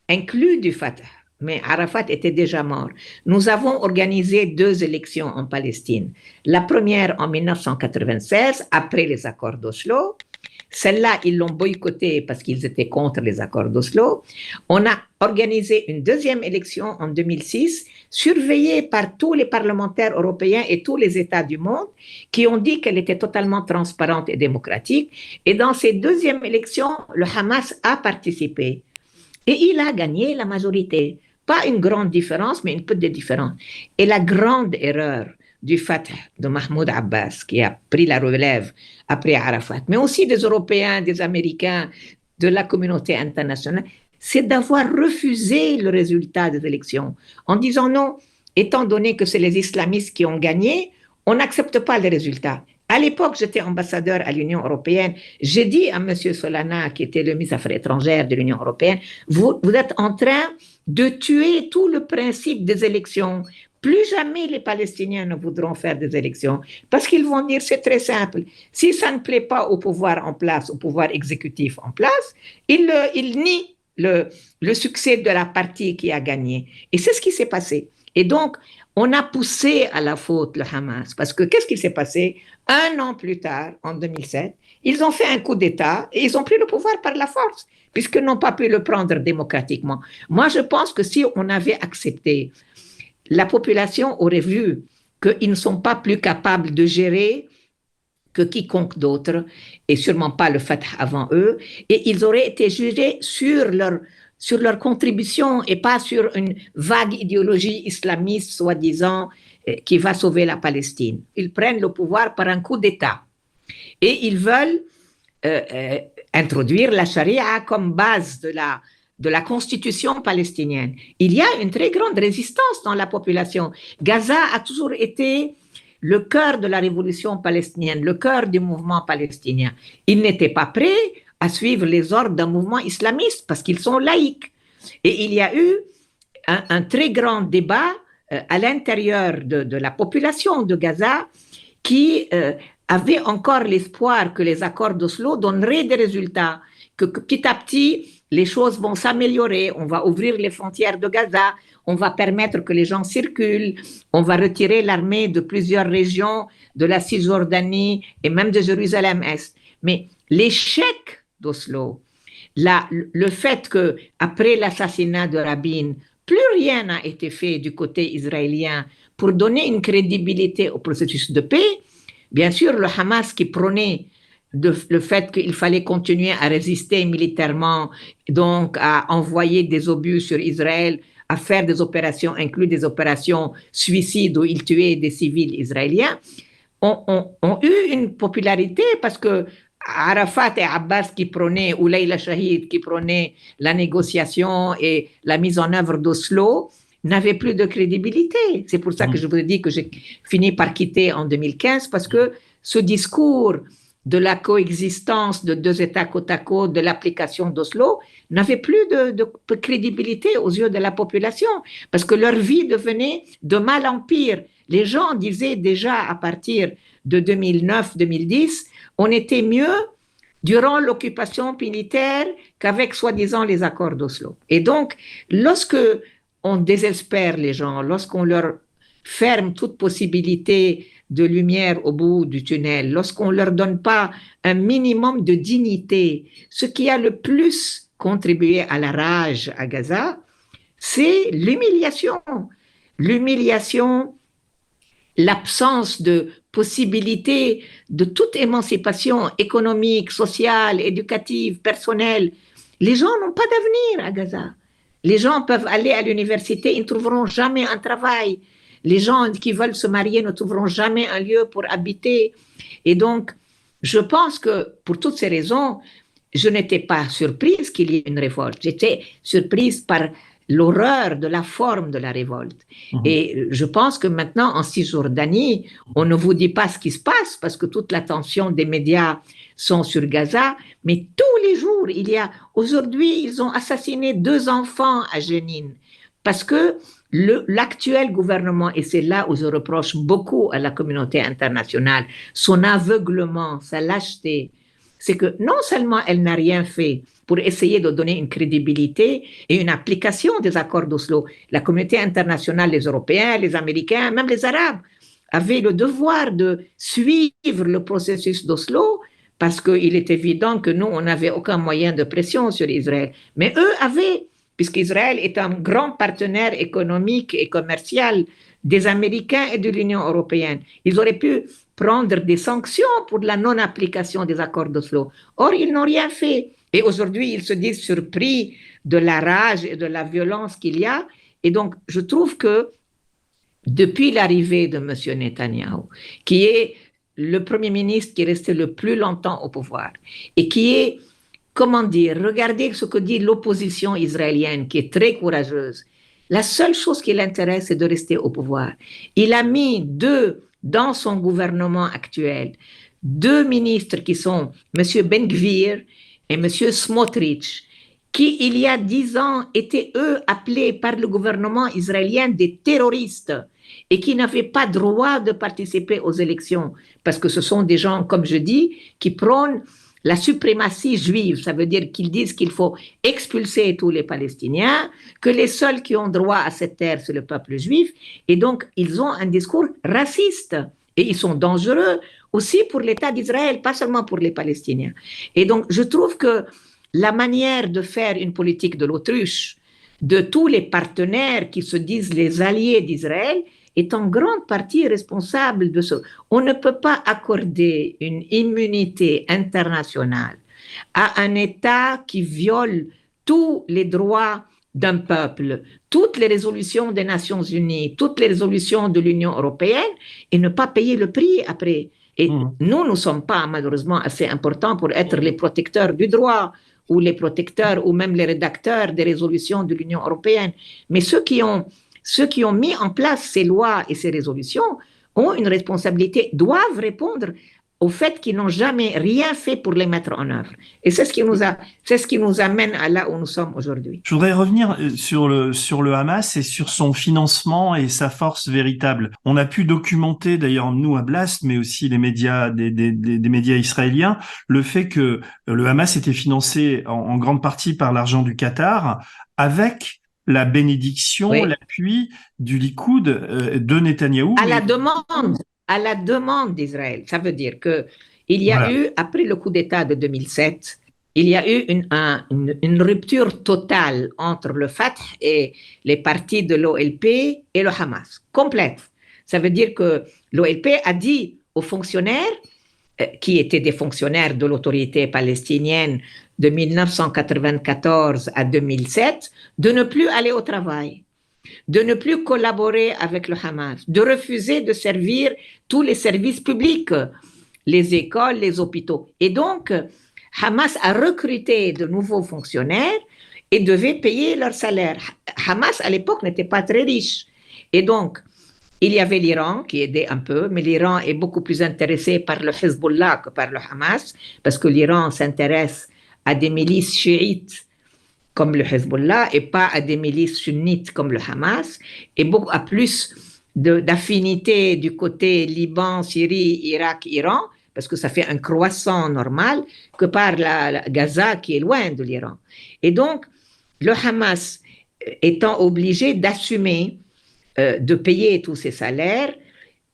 inclus du Fatah. Mais Arafat était déjà mort. Nous avons organisé deux élections en Palestine. La première en 1996, après les accords d'Oslo, celle-là, ils l'ont boycottée parce qu'ils étaient contre les accords d'Oslo. On a organisé une deuxième élection en 2006, surveillée par tous les parlementaires européens et tous les États du monde, qui ont dit qu'elle était totalement transparente et démocratique. Et dans ces deuxièmes élections, le Hamas a participé. Et il a gagné la majorité. Pas une grande différence, mais une petite différence. Et la grande erreur du Fatah de Mahmoud Abbas, qui a pris la relève après Arafat, mais aussi des Européens, des Américains, de la communauté internationale, c'est d'avoir refusé le résultat des élections en disant non, étant donné que c'est les islamistes qui ont gagné, on n'accepte pas les résultats. À l'époque, j'étais ambassadeur à l'Union européenne. J'ai dit à M. Solana, qui était le ministre des Affaires étrangères de l'Union européenne, vous, vous êtes en train de tuer tout le principe des élections. Plus jamais les Palestiniens ne voudront faire des élections parce qu'ils vont dire c'est très simple. Si ça ne plaît pas au pouvoir en place, au pouvoir exécutif en place, ils, ils nient le, succès de la partie qui a gagné. Et c'est ce qui s'est passé. Et donc, on a poussé à la faute le Hamas parce que qu'est-ce qui s'est passé? Un an plus tard, en 2007, ils ont fait un coup d'État et ils ont pris le pouvoir par la force puisqu'ils n'ont pas pu le prendre démocratiquement. Moi, je pense que si on avait accepté la population aurait vu qu'ils ne sont pas plus capables de gérer que quiconque d'autre, et sûrement pas le Fatah avant eux, et ils auraient été jugés sur leur, sur leur contribution et pas sur une vague idéologie islamiste, soi-disant, euh, qui va sauver la Palestine. Ils prennent le pouvoir par un coup d'État. Et ils veulent euh, euh, introduire la charia comme base de la, de la constitution palestinienne. Il y a une très grande résistance dans la population. Gaza a toujours été le cœur de la révolution palestinienne, le cœur du mouvement palestinien. Ils n'étaient pas prêts à suivre les ordres d'un mouvement islamiste parce qu'ils sont laïcs. Et il y a eu un, très grand débat euh, à l'intérieur de, la population de Gaza qui euh, avait encore l'espoir que les accords d'Oslo donneraient des résultats, que, petit à petit, les choses vont s'améliorer, on va ouvrir les frontières de Gaza, on va permettre que les gens circulent, on va retirer l'armée de plusieurs régions de la Cisjordanie et même de Jérusalem-Est. Mais l'échec d'Oslo, le fait que après l'assassinat de Rabin, plus rien n'a été fait du côté israélien pour donner une crédibilité au processus de paix, Bien sûr, le Hamas qui prônait le fait qu'il fallait continuer à résister militairement, donc à envoyer des obus sur Israël, à faire des opérations, inclus des opérations suicides où ils tuaient des civils israéliens, ont, eu une popularité parce que Arafat et Abbas qui prônaient, ou Leila Shahid qui prônaient la négociation et la mise en œuvre d'Oslo, n'avait plus de crédibilité. C'est pour ça que mm. je vous ai dit que j'ai fini par quitter en 2015 parce que ce discours de la coexistence de deux États côte à côte, de l'application d'Oslo, n'avait plus de, crédibilité aux yeux de la population parce que leur vie devenait de mal en pire. Les gens disaient déjà à partir de 2009-2010, on était mieux durant l'occupation militaire qu'avec soi-disant les accords d'Oslo. Et donc, lorsque on désespère les gens, lorsqu'on leur ferme toute possibilité de lumière au bout du tunnel, lorsqu'on leur donne pas un minimum de dignité, ce qui a le plus contribué à la rage à Gaza, c'est l'humiliation. L'humiliation, l'absence de possibilité de toute émancipation économique, sociale, éducative, personnelle. Les gens n'ont pas d'avenir à Gaza. Les gens peuvent aller à l'université, ils ne trouveront jamais un travail. Les gens qui veulent se marier ne trouveront jamais un lieu pour habiter. Et donc, je pense que pour toutes ces raisons, je n'étais pas surprise qu'il y ait une révolte. J'étais surprise par l'horreur de la forme de la révolte. Mhm. Et je pense que maintenant, en Cisjordanie, on ne vous dit pas ce qui se passe parce que toute l'attention des médias sont sur Gaza, mais tous les jours, il y a, aujourd'hui, ils ont assassiné deux enfants à Jenin parce que l'actuel gouvernement, et c'est là où je reproche beaucoup à la communauté internationale, son aveuglement, sa lâcheté, c'est que non seulement elle n'a rien fait pour essayer de donner une crédibilité et une application des accords d'Oslo, la communauté internationale, les Européens, les Américains, même les Arabes, avaient le devoir de suivre le processus d'Oslo parce qu'il est évident que nous, on n'avait aucun moyen de pression sur Israël. Mais eux avaient, puisqu'Israël est un grand partenaire économique et commercial des Américains et de l'Union européenne. Ils auraient pu prendre des sanctions pour la non-application des accords d'Oslo. Or, ils n'ont rien fait. Et aujourd'hui, ils se disent surpris de la rage et de la violence qu'il y a. Et donc, je trouve que depuis l'arrivée de M. Netanyahu, qui est le Premier ministre qui est resté le plus longtemps au pouvoir et qui est, comment dire, regardez ce que dit l'opposition israélienne, qui est très courageuse. La seule chose qui l'intéresse, c'est de rester au pouvoir. Il a mis deux, dans son gouvernement actuel, deux ministres qui sont M. Ben Gvir et M. Smotrich, qui, il y a dix ans, étaient, eux, appelés par le gouvernement israélien des terroristes et qui n'avaient pas droit de participer aux élections, parce que ce sont des gens, comme je dis, qui prônent la suprématie juive. Ça veut dire qu'ils disent qu'il faut expulser tous les Palestiniens, que les seuls qui ont droit à cette terre, c'est le peuple juif, et donc ils ont un discours raciste. Et ils sont dangereux aussi pour l'État d'Israël, pas seulement pour les Palestiniens. Et donc, je trouve que la manière de faire une politique de l'autruche, de tous les partenaires qui se disent les alliés d'Israël, est en grande partie responsable de ce. On ne peut pas accorder une immunité internationale à un État qui viole tous les droits d'un peuple, toutes les résolutions des Nations Unies, toutes les résolutions de l'Union européenne et ne pas payer le prix après. Et mmh. nous, nous ne sommes pas malheureusement assez importants pour être les protecteurs du droit ou les protecteurs ou même les rédacteurs des résolutions de l'Union européenne. Mais ceux qui ont, ceux qui ont mis en place ces lois et ces résolutions ont une responsabilité, doivent répondre au fait qu'ils n'ont jamais rien fait pour les mettre en œuvre. Et c'est ce qui nous a, ce qui nous amène à là où nous sommes aujourd'hui. Je voudrais revenir euh, sur le sur le Hamas et sur son financement et sa force véritable. On a pu documenter d'ailleurs nous à Blast, mais aussi les médias des, des, des, médias israéliens, le fait que le Hamas était financé en, grande partie par l'argent du Qatar, avec la bénédiction, l'appui du Likoud euh, de Netanyahou. À la demande à la demande d'Israël. Ça veut dire que il y a eu, après le coup d'État de 2007, il y a eu une, une, rupture totale entre le Fatah et les partis de l'OLP et le Hamas, complète. Ça veut dire que l'OLP a dit aux fonctionnaires, euh, qui étaient des fonctionnaires de l'autorité palestinienne de 1994 à 2007, de ne plus aller au travail de ne plus collaborer avec le Hamas, de refuser de servir tous les services publics, les écoles, les hôpitaux. Et donc, Hamas a recruté de nouveaux fonctionnaires et devait payer leur salaire. Hamas, à l'époque, n'était pas très riche. Et donc, il y avait l'Iran qui aidait un peu, mais l'Iran est beaucoup plus intéressé par le Hezbollah que par le Hamas, parce que l'Iran s'intéresse à des milices chiites comme le Hezbollah et pas à des milices sunnites comme le Hamas, et beaucoup à plus d'affinité du côté Liban, Syrie, Irak, Iran, parce que ça fait un croissant normal, que par la, Gaza qui est loin de l'Iran. Et donc, le Hamas étant obligé d'assumer euh, de payer tous ses salaires,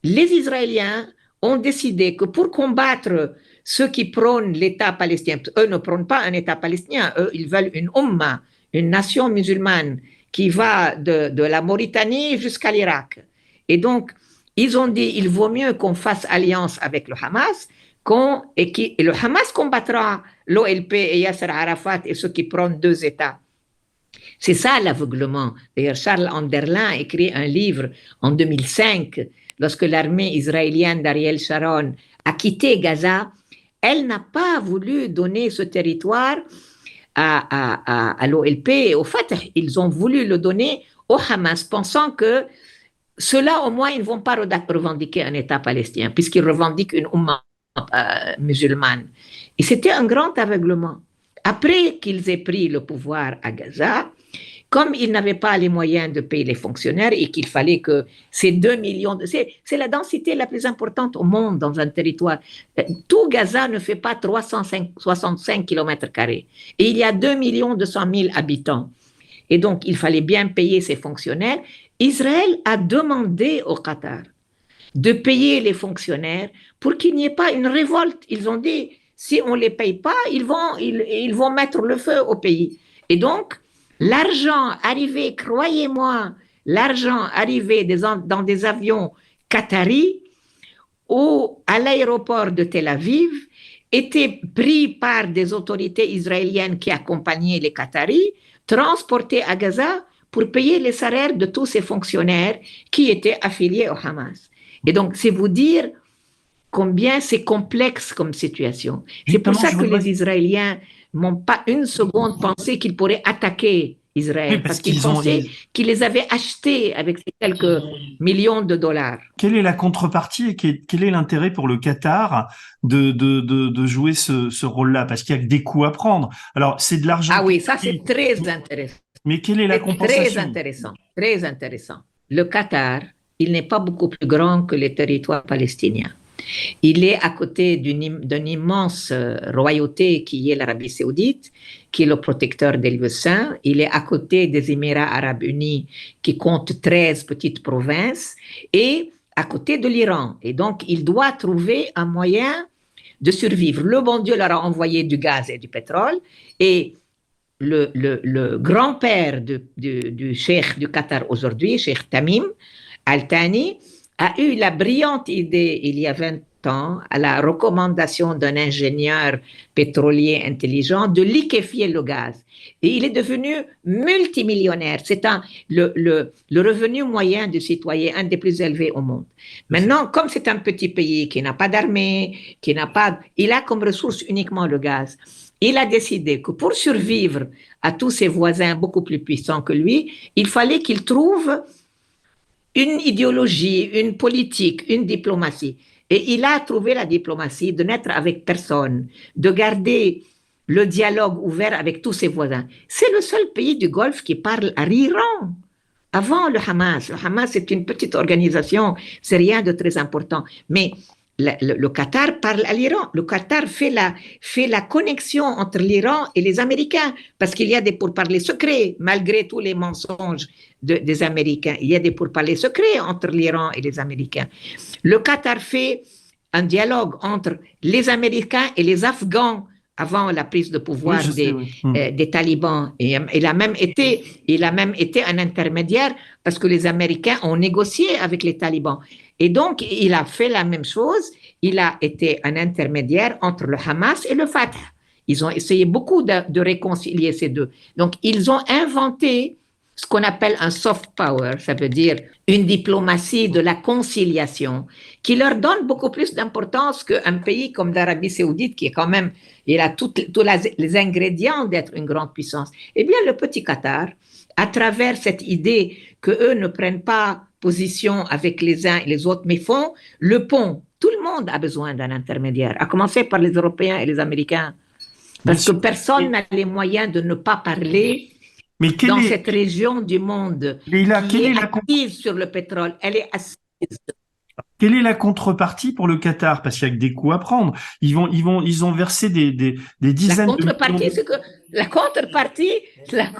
les Israéliens ont décidé que pour combattre ceux qui prônent l'État palestinien, eux ne prônent pas un État palestinien, eux, ils veulent une Ummah, une nation musulmane qui va de, la Mauritanie jusqu'à l'Irak. Et donc, ils ont dit, il vaut mieux qu'on fasse alliance avec le Hamas, et, qui, le Hamas combattra l'OLP et Yasser Arafat et ceux qui prônent deux États. C'est ça l'aveuglement. D'ailleurs, Charles Anderlin a écrit un livre en 2005, lorsque l'armée israélienne d'Ariel Sharon a quitté Gaza elle n'a pas voulu donner ce territoire à, l'OLP et au Fatah. Ils ont voulu le donner au Hamas, pensant que ceux-là, au moins, ils ne vont pas revendiquer un État palestinien, puisqu'ils revendiquent une Ummah euh, musulmane. Et c'était un grand aveuglement. Après qu'ils aient pris le pouvoir à Gaza, comme ils n'avaient pas les moyens de payer les fonctionnaires et qu'il fallait que ces 2 millions, de, c'est la densité la plus importante au monde dans un territoire. Tout Gaza ne fait pas 365 km Et il y a 2 millions 200 000 habitants. Et donc, il fallait bien payer ces fonctionnaires. Israël a demandé au Qatar de payer les fonctionnaires pour qu'il n'y ait pas une révolte. Ils ont dit, si on ne les paye pas, ils vont, ils, ils vont mettre le feu au pays. Et donc, L'argent arrivé, croyez-moi, l'argent arrivé dans des avions qataris ou à l'aéroport de Tel Aviv était pris par des autorités israéliennes qui accompagnaient les Qataris, transporté à Gaza pour payer les salaires de tous ces fonctionnaires qui étaient affiliés au Hamas. Et donc, c'est vous dire combien c'est complexe comme situation. C'est pour ça que les Israéliens n'ont pas une seconde pensé qu'ils pourraient attaquer Israël, parce, qu'ils pensaient qu'ils les avaient achetés avec ces quelques millions de dollars. Quelle est la contrepartie et quel est l'intérêt pour le Qatar de, de, de, jouer ce, ce rôle-là? Parce qu'il y a des coûts à prendre. Alors, c'est de l'argent. Ah oui, ça c'est très intéressant. Mais quelle est la compensation Très intéressant, très intéressant. Le Qatar, il n'est pas beaucoup plus grand que les territoires palestiniens. Il est à côté d'une immense euh, royauté qui est l'Arabie saoudite, qui est le protecteur des lieux saints. Il est à côté des Émirats arabes unis, qui comptent 13 petites provinces, et à côté de l'Iran. Et donc, il doit trouver un moyen de survivre. Le bon Dieu leur a envoyé du gaz et du pétrole, et le, grand-père du, du cheikh du Qatar aujourd'hui, cheikh Tamim Al-Thani, a eu la brillante idée, il y a temps, à la recommandation d'un ingénieur pétrolier intelligent, de liquéfier le gaz. Et il est devenu multimillionnaire. C'est le, le, le, revenu moyen du citoyen, un des plus élevés au monde. Maintenant, comme c'est un petit pays qui n'a pas d'armée, qui n'a pas, il a comme ressource uniquement le gaz. Il a décidé que pour survivre à tous ses voisins beaucoup plus puissants que lui, il fallait qu'il trouve une idéologie, une politique, une diplomatie. Et il a trouvé la diplomatie de n'être avec personne, de garder le dialogue ouvert avec tous ses voisins. C'est le seul pays du Golfe qui parle à l'Iran avant le Hamas. Le Hamas, c'est une petite organisation, c'est rien de très important. Mais le, Qatar parle à l'Iran. Le Qatar fait la, fait la connexion entre l'Iran et les Américains parce qu'il y a des pourparlers secrets, malgré tous les mensonges des Américains. Il y a des pourparlers secrets entre l'Iran et les Américains. Le Qatar fait un dialogue entre les Américains et les Afghans avant la prise de pouvoir des, hmm. euh, des, talibans. Et il a même été, il a même été un intermédiaire parce que les Américains ont négocié avec les talibans. Et donc, il a fait la même chose. Il a été un intermédiaire entre le Hamas et le Fatah. Ils ont essayé beaucoup de, réconcilier ces deux. Donc, ils ont inventé ce qu'on appelle un soft power, ça veut dire une diplomatie de la conciliation, qui leur donne beaucoup plus d'importance qu'un pays comme l'Arabie saoudite, qui est quand même, il a tous les ingrédients d'être une grande puissance. Eh bien, le petit Qatar, à travers cette idée que eux ne prennent pas position avec les uns et les autres, mais font le pont. Tout le monde a besoin d'un intermédiaire, à commencer par les Européens et les Américains. Parce que personne n'a les moyens de ne pas parler mais dans cette région du monde qui est, active sur le pétrole. Elle est assise. Quelle est la contrepartie pour le Qatar? Parce qu'il y a que des coups à prendre. Ils vont, ils vont, ils ont versé des, des, des dizaines la contrepartie, de que la contrepartie, la,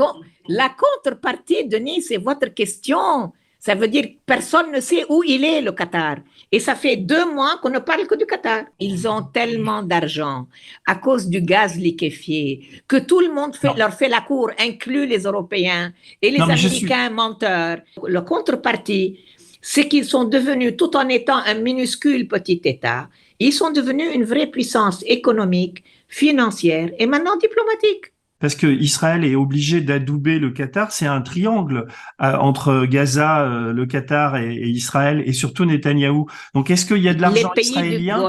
la contrepartie, Denis, c'est votre question. Ça veut dire que personne ne sait où il est, le Qatar. Et ça fait deux mois qu'on ne parle que du Qatar. Ils ont tellement d'argent à cause du gaz liquéfié que tout le monde leur fait la cour, inclus les Européens et les Américains menteurs. Le contrepartie, c'est qu'ils sont devenus, tout en étant un minuscule petit État, ils sont devenus une vraie puissance économique, financière et maintenant diplomatique parce que Israël est obligé d'adouber le Qatar. C'est un triangle euh, entre Gaza, euh, le Qatar et, Israël, et surtout Netanyahou. Donc, est-ce qu'il y a de l'argent israélien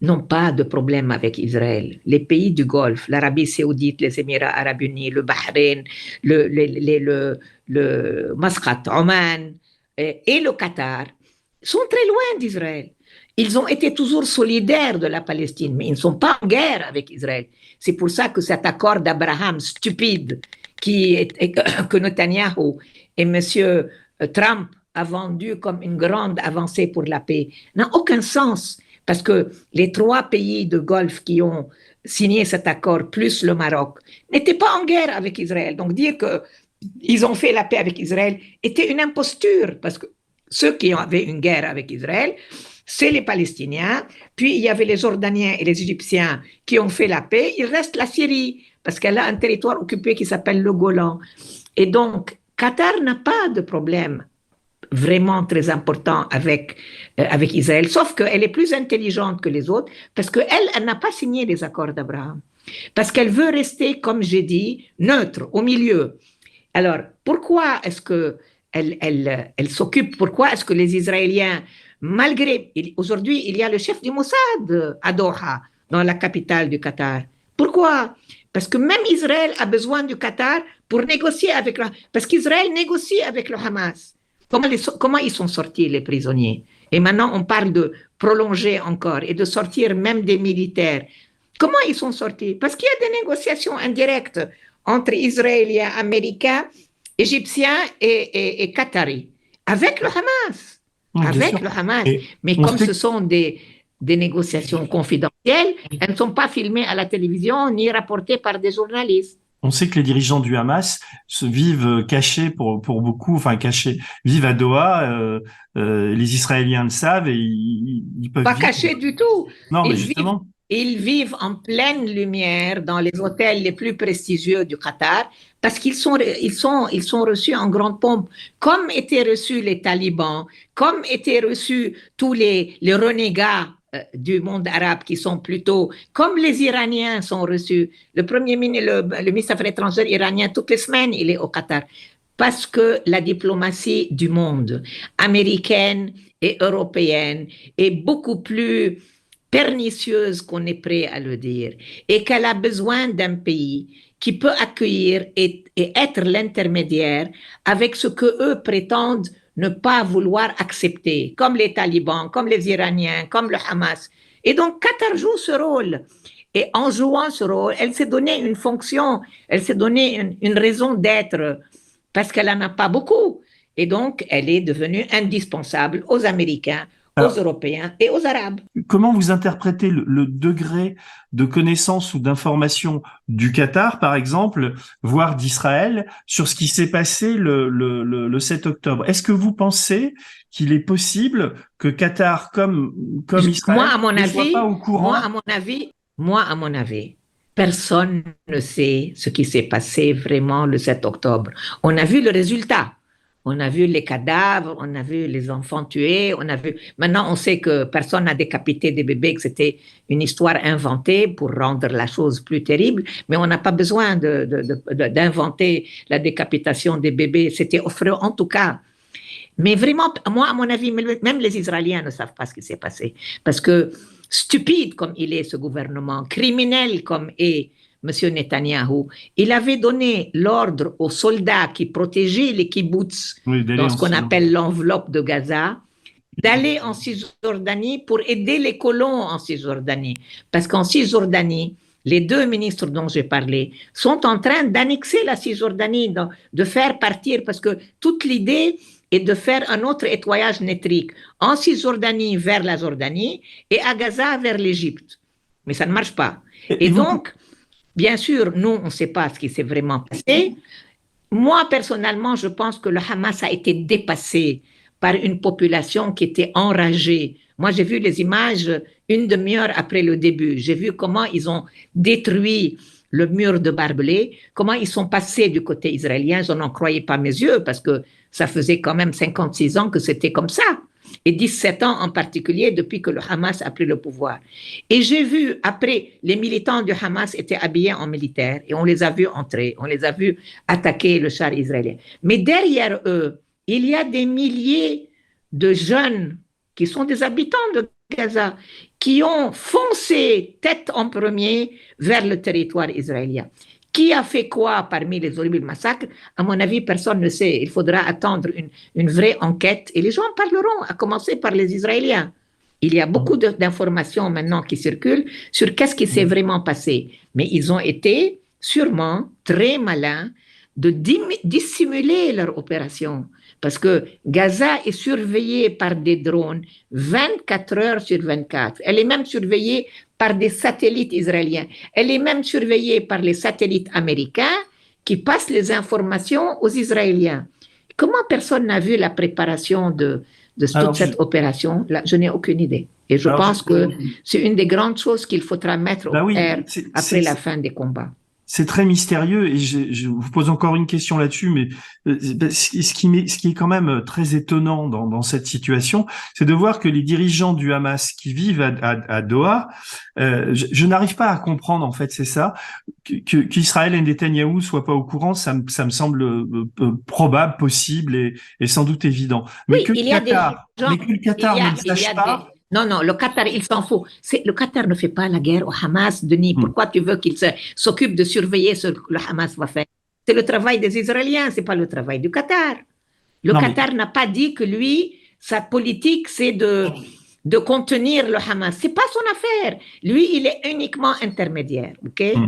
n'ont pas de problème avec Israël. Les pays du Golfe, l'Arabie saoudite, les Émirats arabes unis, le Bahreïn, le, le, Oman et, le Qatar sont très loin d'Israël. Ils ont été toujours solidaires de la Palestine, mais ils ne sont pas en guerre avec Israël. C'est pour ça que cet accord d'Abraham stupide (coughs) que Netanyahu et M. Trump a vendu comme une grande avancée pour la paix n'a aucun sens parce que les trois pays de Golfe qui ont signé cet accord, plus le Maroc, n'étaient pas en guerre avec Israël. Donc dire qu'ils ont fait la paix avec Israël était une imposture parce que ceux qui avaient une guerre avec Israël c'est les Palestiniens, puis il y avait les Jordaniens et les Égyptiens qui ont fait la paix, il reste la Syrie, parce qu'elle a un territoire occupé qui s'appelle le Golan. Et donc, Qatar n'a pas de problème vraiment très important avec, euh, avec Israël, sauf qu'elle est plus intelligente que les autres, parce qu'elle, elle, n'a pas signé les accords d'Abraham, parce qu'elle veut rester, comme j'ai dit, neutre, au milieu. Alors, pourquoi est-ce que elle, s'occupe, pourquoi est-ce que les Israéliens malgré, aujourd'hui, il y a le chef du Mossad à Doha, dans la capitale du Qatar. Pourquoi? Parce que même Israël a besoin du Qatar pour négocier avec le Parce qu'Israël négocie avec le Hamas. Comment, comment ils sont sortis, les prisonniers? Et maintenant, on parle de prolonger encore et de sortir même des militaires. Comment ils sont sortis? Parce qu'il y a des négociations indirectes entre Israéliens, Américains, Égyptiens et, et Qataris avec le Hamas avec le Hamas. Mais comme ce sont des, des négociations confidentielles, elles ne sont pas filmées à la télévision ni rapportées par des journalistes. On sait que les dirigeants du Hamas se vivent cachés pour, pour beaucoup, enfin cachés, vivent à Doha. Euh, euh, les Israéliens le savent et ils, ils peuvent. Pas cachés du tout. Non, mais justement. Ils vivent en pleine lumière dans les hôtels les plus prestigieux du Qatar parce qu'ils sont, ils sont, ils sont reçus en grande pompe, comme étaient reçus les talibans, comme étaient reçus tous les, les renégats euh, du monde arabe qui sont plutôt comme les Iraniens sont reçus. Le premier ministre, le, le ministre des Affaires étrangères iranien, toutes les semaines, il est au Qatar. Parce que la diplomatie du monde, américaine et européenne, est beaucoup plus pernicieuse qu'on est prêt à le dire et qu'elle a besoin d'un pays qui peut accueillir et, être l'intermédiaire avec ce que eux prétendent ne pas vouloir accepter, comme les talibans, comme les Iraniens, comme le Hamas. Et donc Qatar joue ce rôle. Et en jouant ce rôle, elle s'est donné une fonction, elle s'est donné une, une raison d'être parce qu'elle n'en a pas beaucoup. Et donc, elle est devenue indispensable aux Américains, aux Européens et aux Arabes. Comment vous interprétez le, le degré de connaissance ou d'information du Qatar, par exemple, voire d'Israël, sur ce qui s'est passé le, le, le 7 octobre? Est-ce que vous pensez qu'il est possible que Qatar, comme, comme Israël, moi, à mon ne avis, soit pas au courant? Moi, à mon avis, moi, à mon avis, personne ne sait ce qui s'est passé vraiment le 7 octobre. On a vu le résultat. On a vu les cadavres, on a vu les enfants tués, on a vu. Maintenant, on sait que personne n'a décapité des bébés, que c'était une histoire inventée pour rendre la chose plus terrible. Mais on n'a pas besoin d'inventer la décapitation des bébés. C'était offreux en tout cas. Mais vraiment, moi, à mon avis, même les Israéliens ne savent pas ce qui s'est passé. Parce que stupide comme il est, ce gouvernement, criminel comme est M. Netanyahou, il avait donné l'ordre aux soldats qui protégeaient les kibbutz Oui, dans ce qu'on appelle l'enveloppe de Gaza, d'aller en Cisjordanie pour aider les colons en Cisjordanie. Parce qu'en Cisjordanie, les deux ministres dont j'ai parlé sont en train d'annexer la Cisjordanie, de, de faire partir, parce que toute l'idée est de faire un autre étoilage nétrique en Cisjordanie vers la Jordanie et à Gaza vers l'Égypte. Mais ça ne marche pas. Et, donc, bien sûr, nous, on ne sait pas ce qui s'est vraiment passé. Moi, personnellement, je pense que le Hamas a été dépassé par une population qui était enragée. Moi, j'ai vu les images une demi-heure après le début. J'ai vu comment ils ont détruit le mur de barbelés, comment ils sont passés du côté israélien. Je n'en croyais pas mes yeux parce que ça faisait quand même 56 ans que c'était comme ça. Et 17 ans en particulier depuis que le Hamas a pris le pouvoir. Et j'ai vu, après, les militants du Hamas étaient habillés en militaire et on les a vus entrer, on les a vus attaquer le char israélien. Mais derrière eux, il y a des milliers de jeunes qui sont des habitants de Gaza, qui ont foncé tête en premier vers le territoire israélien. Qui a fait quoi parmi les horribles massacres? À mon avis, personne ne sait. Il faudra attendre une, une vraie enquête et les gens en parleront, à commencer par les Israéliens. Il y a beaucoup d'informations maintenant qui circulent sur qu'est-ce qui s'est vraiment passé. Mais ils ont été sûrement très malins de dissimuler leur opération. Parce que Gaza est surveillée par des drones 24 heures sur 24. Elle est même surveillée par des satellites israéliens. Elle est même surveillée par les satellites américains qui passent les informations aux Israéliens. Comment personne n'a vu la préparation de, de toute Alors, cette je- opération? Là, Je n'ai aucune idée. Et je Alors, pense je- que c'est une des grandes choses qu'il faudra mettre Bah au oui, clair c'est- après la fin des combats. C'est très mystérieux et je, je vous pose encore une question là-dessus, mais euh, ce ce qui, m'est- ce qui est quand même très étonnant dans, dans cette situation, c'est de voir que les dirigeants du Hamas qui vivent à, à- à Doha, euh, je, je n'arrive pas à comprendre en fait, c'est ça, qu'Israël et Netanyahou soient pas au courant, ça, me- ça me semble euh, euh, probable, possible et, et sans doute évident. Mais Oui, que il le y a des Qatar, mais que le Qatar il y a- ne le sache des- pas. Non, non, le Qatar, il s'en fout. C'est, le Qatar ne fait pas la guerre au Hamas, Denis. Hmm. Pourquoi tu veux qu'il s'occupe de surveiller ce que le Hamas va faire? C'est le travail des Israéliens, c'est pas le travail du Qatar. Le Non, mais- Qatar n'a pas dit que lui, sa politique, c'est de, de contenir le Hamas. C'est pas son affaire. Lui, il est uniquement intermédiaire, ok? Hmm.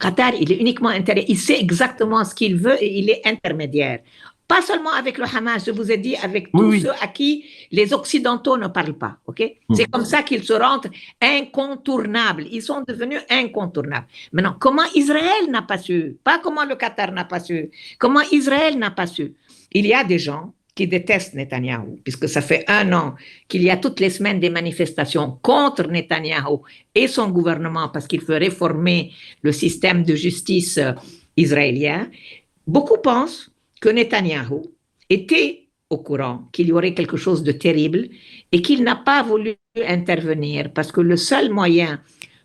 Qatar, il est uniquement intermédiaire. Il sait exactement ce qu'il veut et il est intermédiaire. Pas seulement avec le Hamas, je vous ai dit, avec tous oui. ceux à qui les Occidentaux ne parlent pas. ok? Mm. C'est comme ça qu'ils se rendent incontournables. Ils sont devenus incontournables. Maintenant, comment Israël n'a pas su Pas comment le Qatar n'a pas su. Comment Israël n'a pas su? Il y a des gens qui détestent Netanyahou, puisque ça fait un an qu'il y a toutes les semaines des manifestations contre Netanyahou et son gouvernement parce qu'il veut réformer le système de justice euh, israélien. Beaucoup pensent que Netanyahou était au courant qu'il y aurait quelque chose de terrible et qu'il n'a pas voulu intervenir parce que le seul moyen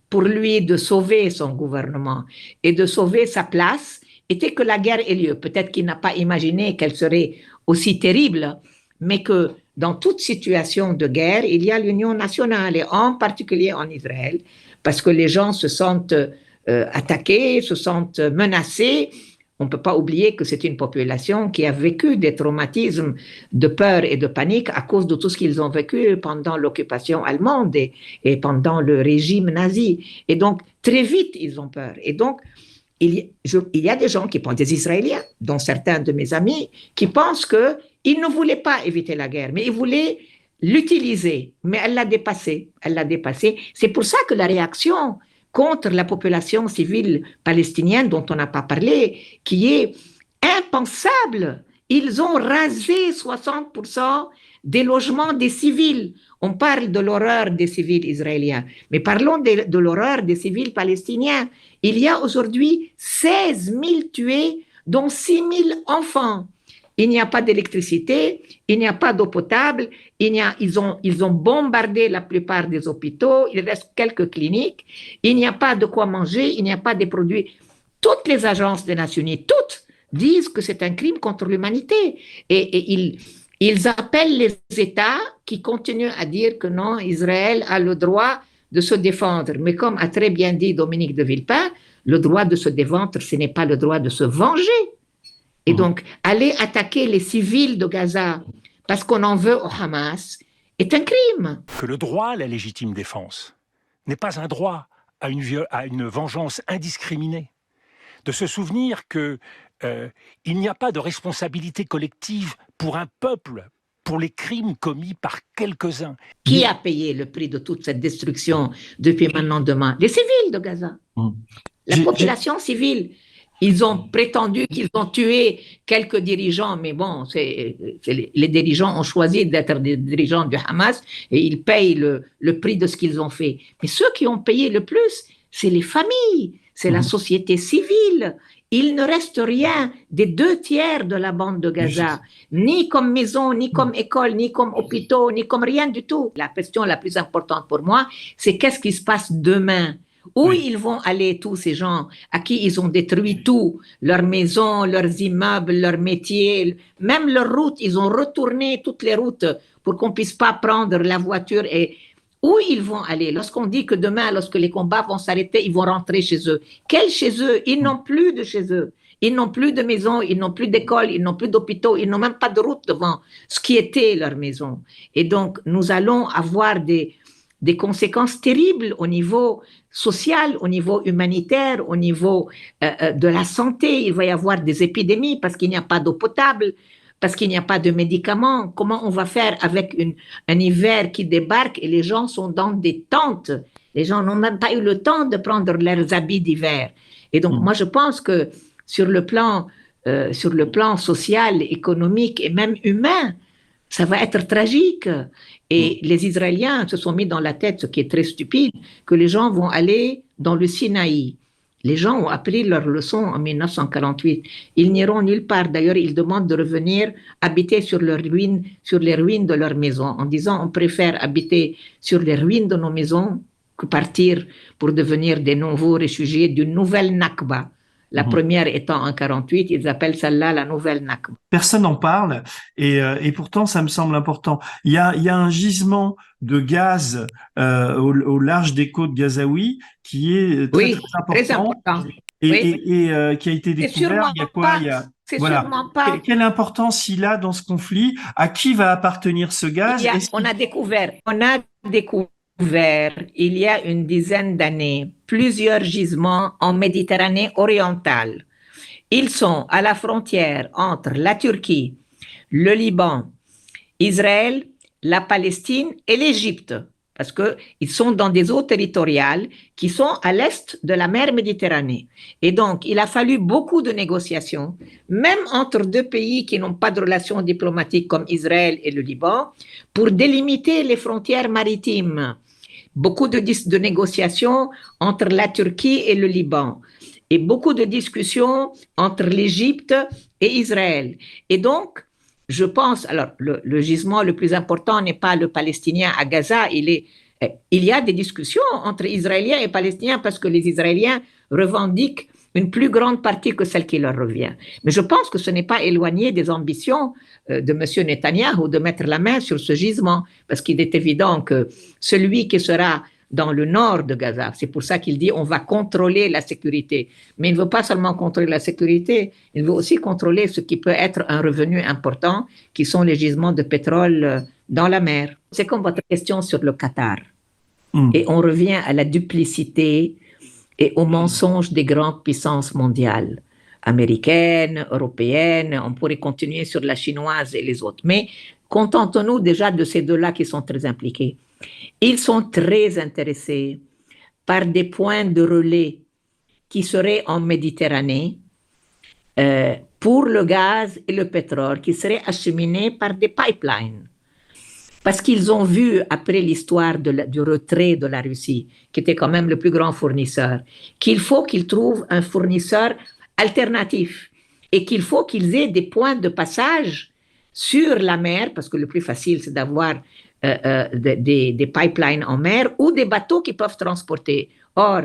pour lui de sauver son gouvernement et de sauver sa place était que la guerre ait lieu. Peut-être qu'il n'a pas imaginé qu'elle serait aussi terrible, mais que dans toute situation de guerre, il y a l'union nationale, et en particulier en Israël, parce que les gens se sentent euh, attaqués, se sentent menacés. On ne peut pas oublier que c'est une population qui a vécu des traumatismes de peur et de panique à cause de tout ce qu'ils ont vécu pendant l'occupation allemande et, pendant le régime nazi. Et donc, très vite, ils ont peur. Et donc, il y, a des gens qui pensent, des Israéliens, dont certains de mes amis, qui pensent que il ne voulait pas éviter la guerre, mais il voulait l'utiliser. Mais elle l'a dépassé. Elle l'a dépassé. C'est pour ça que la réaction contre la population civile palestinienne dont on n'a pas parlé, qui est impensable. Ils ont rasé 60% des logements des civils. On parle de l'horreur des civils israéliens, mais parlons de, l'horreur des civils palestiniens. Il y a aujourd'hui 16 000 tués, dont 6 000 enfants. Il n'y a pas d'électricité, il n'y a pas d'eau potable, il y a, ils, ont, ils ont bombardé la plupart des hôpitaux, il reste quelques cliniques, il n'y a pas de quoi manger, il n'y a pas de produits. Toutes les agences des Nations Unies, toutes, disent que c'est un crime contre l'humanité. Et, et ils, ils appellent les États qui continuent à dire que non, Israël a le droit de se défendre. Mais comme a très bien dit Dominique de Villepin, le droit de se défendre, ce n'est pas le droit de se venger. Et donc, aller attaquer les civils de Gaza parce qu'on en veut au Hamas est un crime. Que le droit à la légitime défense n'est pas un droit à une, à une vengeance indiscriminée. De se souvenir que euh, il n'y a pas de responsabilité collective pour un peuple pour les crimes commis par quelques-uns. Qui a payé le prix de toute cette destruction depuis maintenant demain? Les civils de Gaza. Mmh. La population civile. Ils ont prétendu qu'ils ont tué quelques dirigeants, mais bon, c'est, les dirigeants ont choisi d'être des dirigeants du Hamas et ils payent le, le prix de ce qu'ils ont fait. Mais ceux qui ont payé le plus, c'est les familles, c'est la société civile. Il ne reste rien des deux tiers de la bande de Gaza, ni comme maison, ni comme école, ni comme hôpitaux, ni comme rien du tout. La question la plus importante pour moi, c'est qu'est-ce qui se passe demain? Où oui. ils vont aller tous ces gens à qui ils ont détruit tout, leurs maisons, leurs immeubles, leurs métiers, même leurs routes, ils ont retourné toutes les routes pour qu'on puisse pas prendre la voiture et où ils vont aller? Lorsqu'on dit que demain, lorsque les combats vont s'arrêter, ils vont rentrer chez eux. Quel chez eux? Ils n'ont plus de chez eux. Ils n'ont plus de maison, ils n'ont plus d'école, ils n'ont plus d'hôpitaux, ils n'ont même pas de route devant ce qui était leur maison. Et donc, nous allons avoir des, des conséquences terribles au niveau social, au niveau humanitaire, au niveau euh, de la santé. Il va y avoir des épidémies parce qu'il n'y a pas d'eau potable, parce qu'il n'y a pas de médicaments. Comment on va faire avec une, un hiver qui débarque et les gens sont dans des tentes? Les gens n'ont même pas eu le temps de prendre leurs habits d'hiver. Et donc, mmh. moi, je pense que sur le plan, euh, sur le plan social, économique et même humain, ça va être tragique. Et mmh. les Israéliens se sont mis dans la tête, ce qui est très stupide, que les gens vont aller dans le Sinaï. Les gens ont appris leur leçon en 1948. Ils n'iront nulle part. D'ailleurs, ils demandent de revenir habiter sur, leurs ruines, sur les ruines de leur maison, en disant on préfère habiter sur les ruines de nos maisons que partir pour devenir des nouveaux réfugiés d'une nouvelle Nakba. La mmh. première étant en 48, ils appellent celle-là la nouvelle Nakba. Personne n'en parle et, euh, et, pourtant ça me semble important. Il y a, il y a un gisement de gaz euh, au, au, large des côtes gazaouis qui est très, oui, très, important, très important. et, oui. et, et euh, qui a été découvert. Il y a quoi pas, il y a, voilà. Pas... Quelle importance il a dans ce conflit? À qui va appartenir ce gaz? A, On a découvert, on a découvert il y a une dizaine d'années plusieurs gisements en Méditerranée orientale. Ils sont à la frontière entre la Turquie, le Liban, Israël, la Palestine et l'Égypte, parce qu'ils sont dans des eaux territoriales qui sont à l'est de la mer Méditerranée. Et donc, il a fallu beaucoup de négociations, même entre deux pays qui n'ont pas de relations diplomatiques comme Israël et le Liban, pour délimiter les frontières maritimes beaucoup de, négociations entre la Turquie et le Liban et beaucoup de discussions entre l'Égypte et Israël. Et donc, je pense, alors le, gisement le plus important n'est pas le palestinien à Gaza, est il y a des discussions entre Israéliens et Palestiniens parce que les Israéliens revendiquent une plus grande partie que celle qui leur revient. Mais je pense que ce n'est pas éloigné des ambitions euh, de M. Netanyahu de mettre la main sur ce gisement, parce qu'il est évident que celui qui sera dans le nord de Gaza, c'est pour ça qu'il dit on va contrôler la sécurité. Mais il ne veut pas seulement contrôler la sécurité, il veut aussi contrôler ce qui peut être un revenu important, qui sont les gisements de pétrole euh, dans la mer. C'est comme votre question sur le Qatar. Hmm. Et on revient à la duplicité et aux mensonges des grandes puissances mondiales, américaines, européennes, on pourrait continuer sur la chinoise et les autres. Mais contentons-nous déjà de ces deux-là qui sont très impliqués. Ils sont très intéressés par des points de relais qui seraient en Méditerranée euh, pour le gaz et le pétrole, qui seraient acheminés par des pipelines parce qu'ils ont vu, après l'histoire du retrait de la Russie, qui était quand même le plus grand fournisseur, qu'il faut qu'ils trouvent un fournisseur alternatif et qu'il faut qu'ils aient des points de passage sur la mer, parce que le plus facile, c'est d'avoir euh, euh, des, des, pipelines en mer ou des bateaux qui peuvent transporter. Or,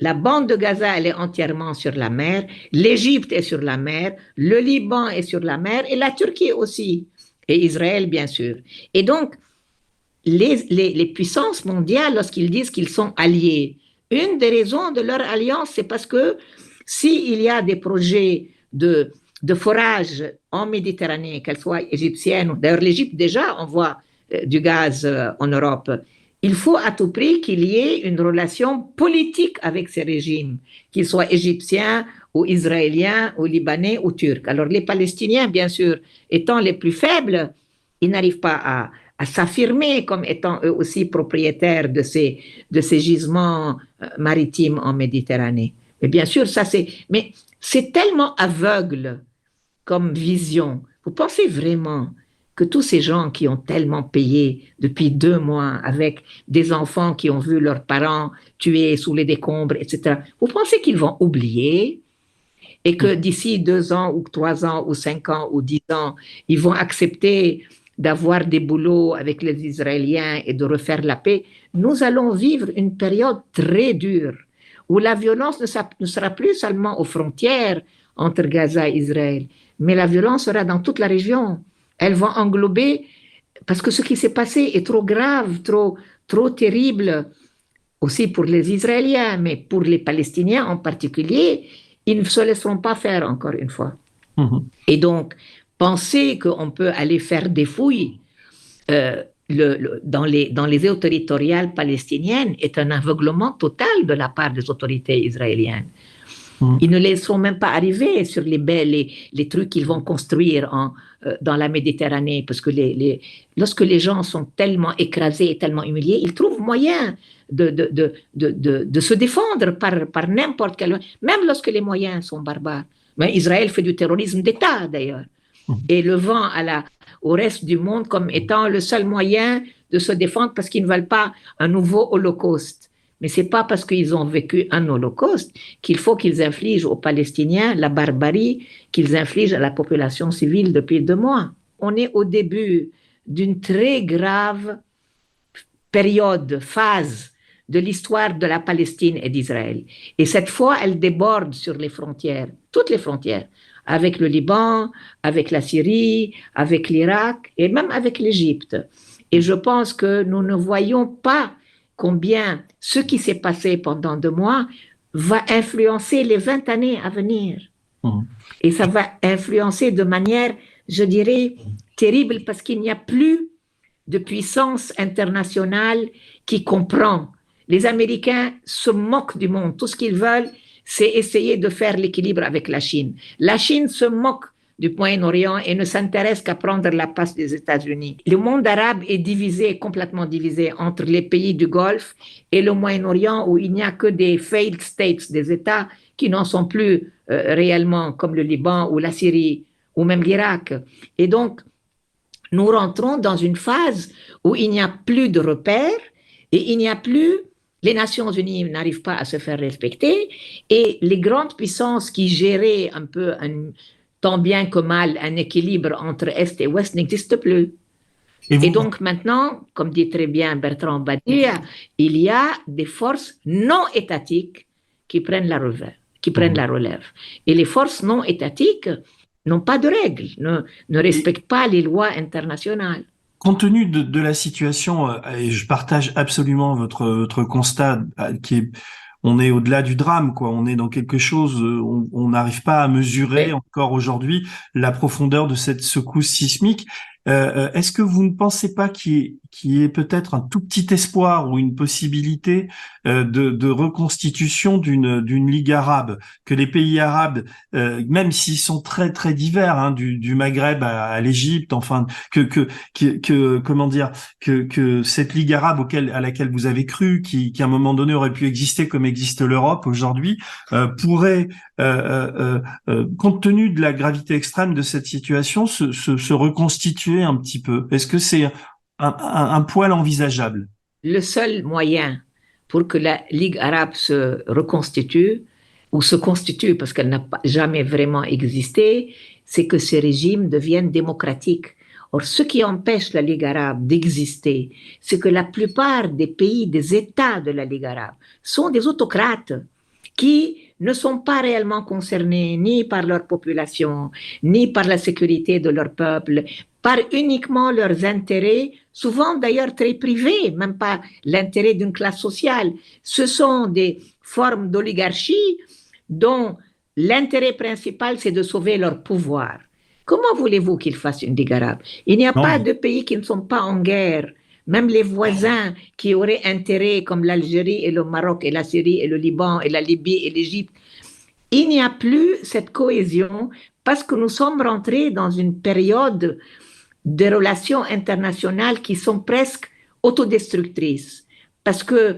la bande de Gaza, elle est entièrement sur la mer, l'Égypte est sur la mer, le Liban est sur la mer et la Turquie aussi et Israël, bien sûr. Et donc, les, puissances mondiales, lorsqu'ils disent qu'ils sont alliés, une des raisons de leur alliance, c'est parce que s'il y a des projets de, de forage en Méditerranée, qu'elles soient égyptiennes, d'ailleurs l'Égypte déjà envoie euh, du gaz euh, en Europe, il faut à tout prix qu'il y ait une relation politique avec ces régimes, qu'ils soient égyptiens ou Israéliens, Libanais, ou Turcs. Alors les Palestiniens, bien sûr, étant les plus faibles, ils n'arrivent pas à, s'affirmer comme étant eux aussi propriétaires de ces, de ces gisements euh, maritimes en Méditerranée. Mais bien sûr, ça c'est, mais c'est tellement aveugle comme vision. Vous pensez vraiment que tous ces gens qui ont tellement payé depuis deux mois avec des enfants qui ont vu leurs parents tués sous les décombres, etc., vous pensez qu'ils vont oublier et que mm. d'ici deux ans ou trois ans ou cinq ans ou dix ans, ils vont accepter d'avoir des boulots avec les Israéliens et de refaire la paix, nous allons vivre une période très dure où la violence ne sera plus seulement aux frontières entre Gaza et Israël, mais la violence sera dans toute la région. Elle va englober, parce que ce qui s'est passé est trop grave, trop, trop terrible, aussi pour les Israéliens, mais pour les Palestiniens en particulier, ils ne se laisseront pas faire encore une fois. Mhm. Et donc, penser qu'on peut aller faire des fouilles euh, le, dans, les, dans les eaux territoriales palestiniennes est un aveuglement total de la part des autorités israéliennes. Mhm. Ils ne laisseront même pas arriver sur les belles, les, les trucs qu'ils vont construire en, euh, dans la Méditerranée, parce que les, les, lorsque les gens sont tellement écrasés et tellement humiliés, ils trouvent moyen de, de, de, de, se défendre par, par n'importe quel... Même lorsque les moyens sont barbares. Mais Israël fait du terrorisme d'État, d'ailleurs. Mmh. Et le vent à la, au reste du monde comme étant le seul moyen de se défendre parce qu'ils ne veulent pas un nouveau holocauste. Mais c'est pas parce qu'ils ont vécu un holocauste qu'il faut qu'ils infligent aux Palestiniens la barbarie qu'ils infligent à la population civile depuis deux mois. On est au début d'une très grave période, phase de l'histoire de la Palestine et d'Israël. Et cette fois, elle déborde sur les frontières, toutes les frontières, avec le Liban, avec la Syrie, avec l'Irak et même avec l'Égypte. Et je pense que nous ne voyons pas combien ce qui s'est passé pendant deux mois va influencer les 20 années à venir. Mmh. Et ça va influencer de manière, je dirais, terrible parce qu'il n'y a plus de puissance internationale qui comprend les Américains se moquent du monde. Tout ce qu'ils veulent, c'est essayer de faire l'équilibre avec la Chine. La Chine se moque du Moyen-Orient et ne s'intéresse qu'à prendre la place des États-Unis. Le monde arabe est divisé, complètement divisé entre les pays du Golfe et le Moyen-Orient où il n'y a que des failed states, des États qui n'en sont plus euh, réellement, comme le Liban ou la Syrie ou même l'Irak. Et donc, nous rentrons dans une phase où il n'y a plus de repères et il n'y a plus les Nations Unies n'arrivent pas à se faire respecter et les grandes puissances qui géraient un peu, tant bien que mal, un équilibre entre Est et Ouest n'existent plus. Et, donc maintenant, comme dit très bien Bertrand Badia, il y a des forces non étatiques qui prennent la relève, qui prennent la relève. Et les forces non étatiques n'ont pas de règles, ne, ne respectent pas les lois internationales. Compte tenu de, de, la situation, euh, et je partage absolument votre, votre constat euh, qui est on est au-delà du drame, quoi. On est dans quelque chose, euh, on n'arrive pas à mesurer encore aujourd'hui la profondeur de cette secousse sismique. Euh, Est-ce que vous ne pensez pas qu'il y ait, peut-être un tout petit espoir ou une possibilité euh, de, de, reconstitution d'une d'une ligue arabe, que les pays arabes, euh, même s'ils sont très très divers, hein, du, du, Maghreb à, à l'Égypte, enfin, que, que, que comment dire, que que cette ligue arabe auquel à laquelle vous avez cru, qui, qui à un moment donné aurait pu exister comme existe l'Europe aujourd'hui, euh, pourrait euh, euh, compte tenu de la gravité extrême de cette situation, se, se, se reconstituer un petit peu. Est-ce que c'est un, poil envisageable Le seul moyen pour que la Ligue arabe se reconstitue, ou se constitue parce qu'elle n'a jamais vraiment existé, c'est que ces régimes deviennent démocratiques. Or, ce qui empêche la Ligue arabe d'exister, c'est que la plupart des pays, des États de la Ligue arabe, sont des autocrates qui ne sont pas réellement concernés ni par leur population, ni par la sécurité de leur peuple, par uniquement leurs intérêts, souvent d'ailleurs très privés, même pas l'intérêt d'une classe sociale. Ce sont des formes d'oligarchie dont l'intérêt principal, c'est de sauver leur pouvoir. Comment voulez-vous qu'ils fassent une Ligue arabe? Il n'y a pas de pays qui ne sont pas en guerre. Même les voisins qui auraient intérêt, comme l'Algérie et le Maroc et la Syrie et le Liban et la Libye et l'Égypte, il n'y a plus cette cohésion parce que nous sommes rentrés dans une période de relations internationales qui sont presque autodestructrices. Parce que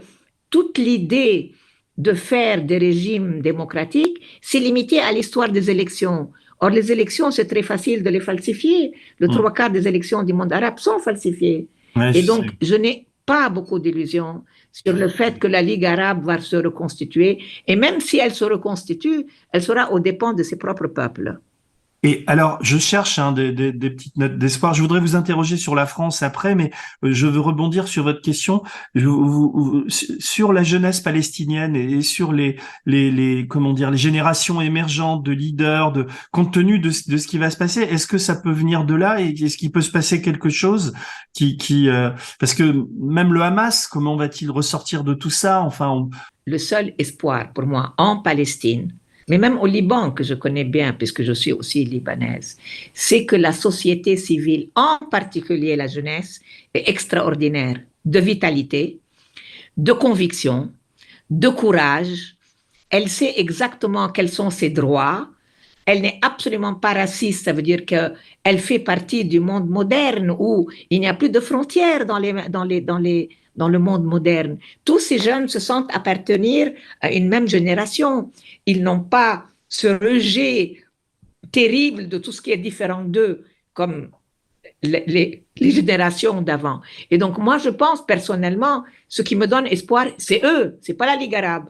toute l'idée de faire des régimes démocratiques, c'est limité à l'histoire des élections. Or, les élections, c'est très facile de les falsifier. Le mm. trois quarts des élections du monde arabe sont falsifiées. Et donc, je n'ai pas beaucoup d'illusions sur le fait que la Ligue arabe va se reconstituer. Et même si elle se reconstitue, elle sera aux dépens de ses propres peuples. Et alors, je cherche hein, des, des, des, petites notes d'espoir. Je voudrais vous interroger sur la France après, mais euh, je veux rebondir sur votre question sur la jeunesse palestinienne et sur les, les, les, comment dire les générations émergentes de leaders, de compte tenu de, de ce qui va se passer. Est-ce que ça peut venir de là et est-ce qu'il peut se passer quelque chose qui, qui euh, parce que même le Hamas, comment va-t-il ressortir de tout ça? Enfin, le seul espoir pour moi en Palestine mais même au Liban, que je connais bien, puisque je suis aussi libanaise, c'est que la société civile, en particulier la jeunesse, est extraordinaire de vitalité, de conviction, de courage. Elle sait exactement quels sont ses droits. Elle n'est absolument pas raciste, ça veut dire qu'elle fait partie du monde moderne où il n'y a plus de frontières dans, les, dans, les, dans, les, dans le monde moderne. Tous ces jeunes se sentent appartenir à une même génération. Ils n'ont pas ce rejet terrible de tout ce qui est différent d'eux, comme les, générations d'avant. Et donc, moi, je pense personnellement, ce qui me donne espoir, c'est eux, c'est pas la Ligue arabe.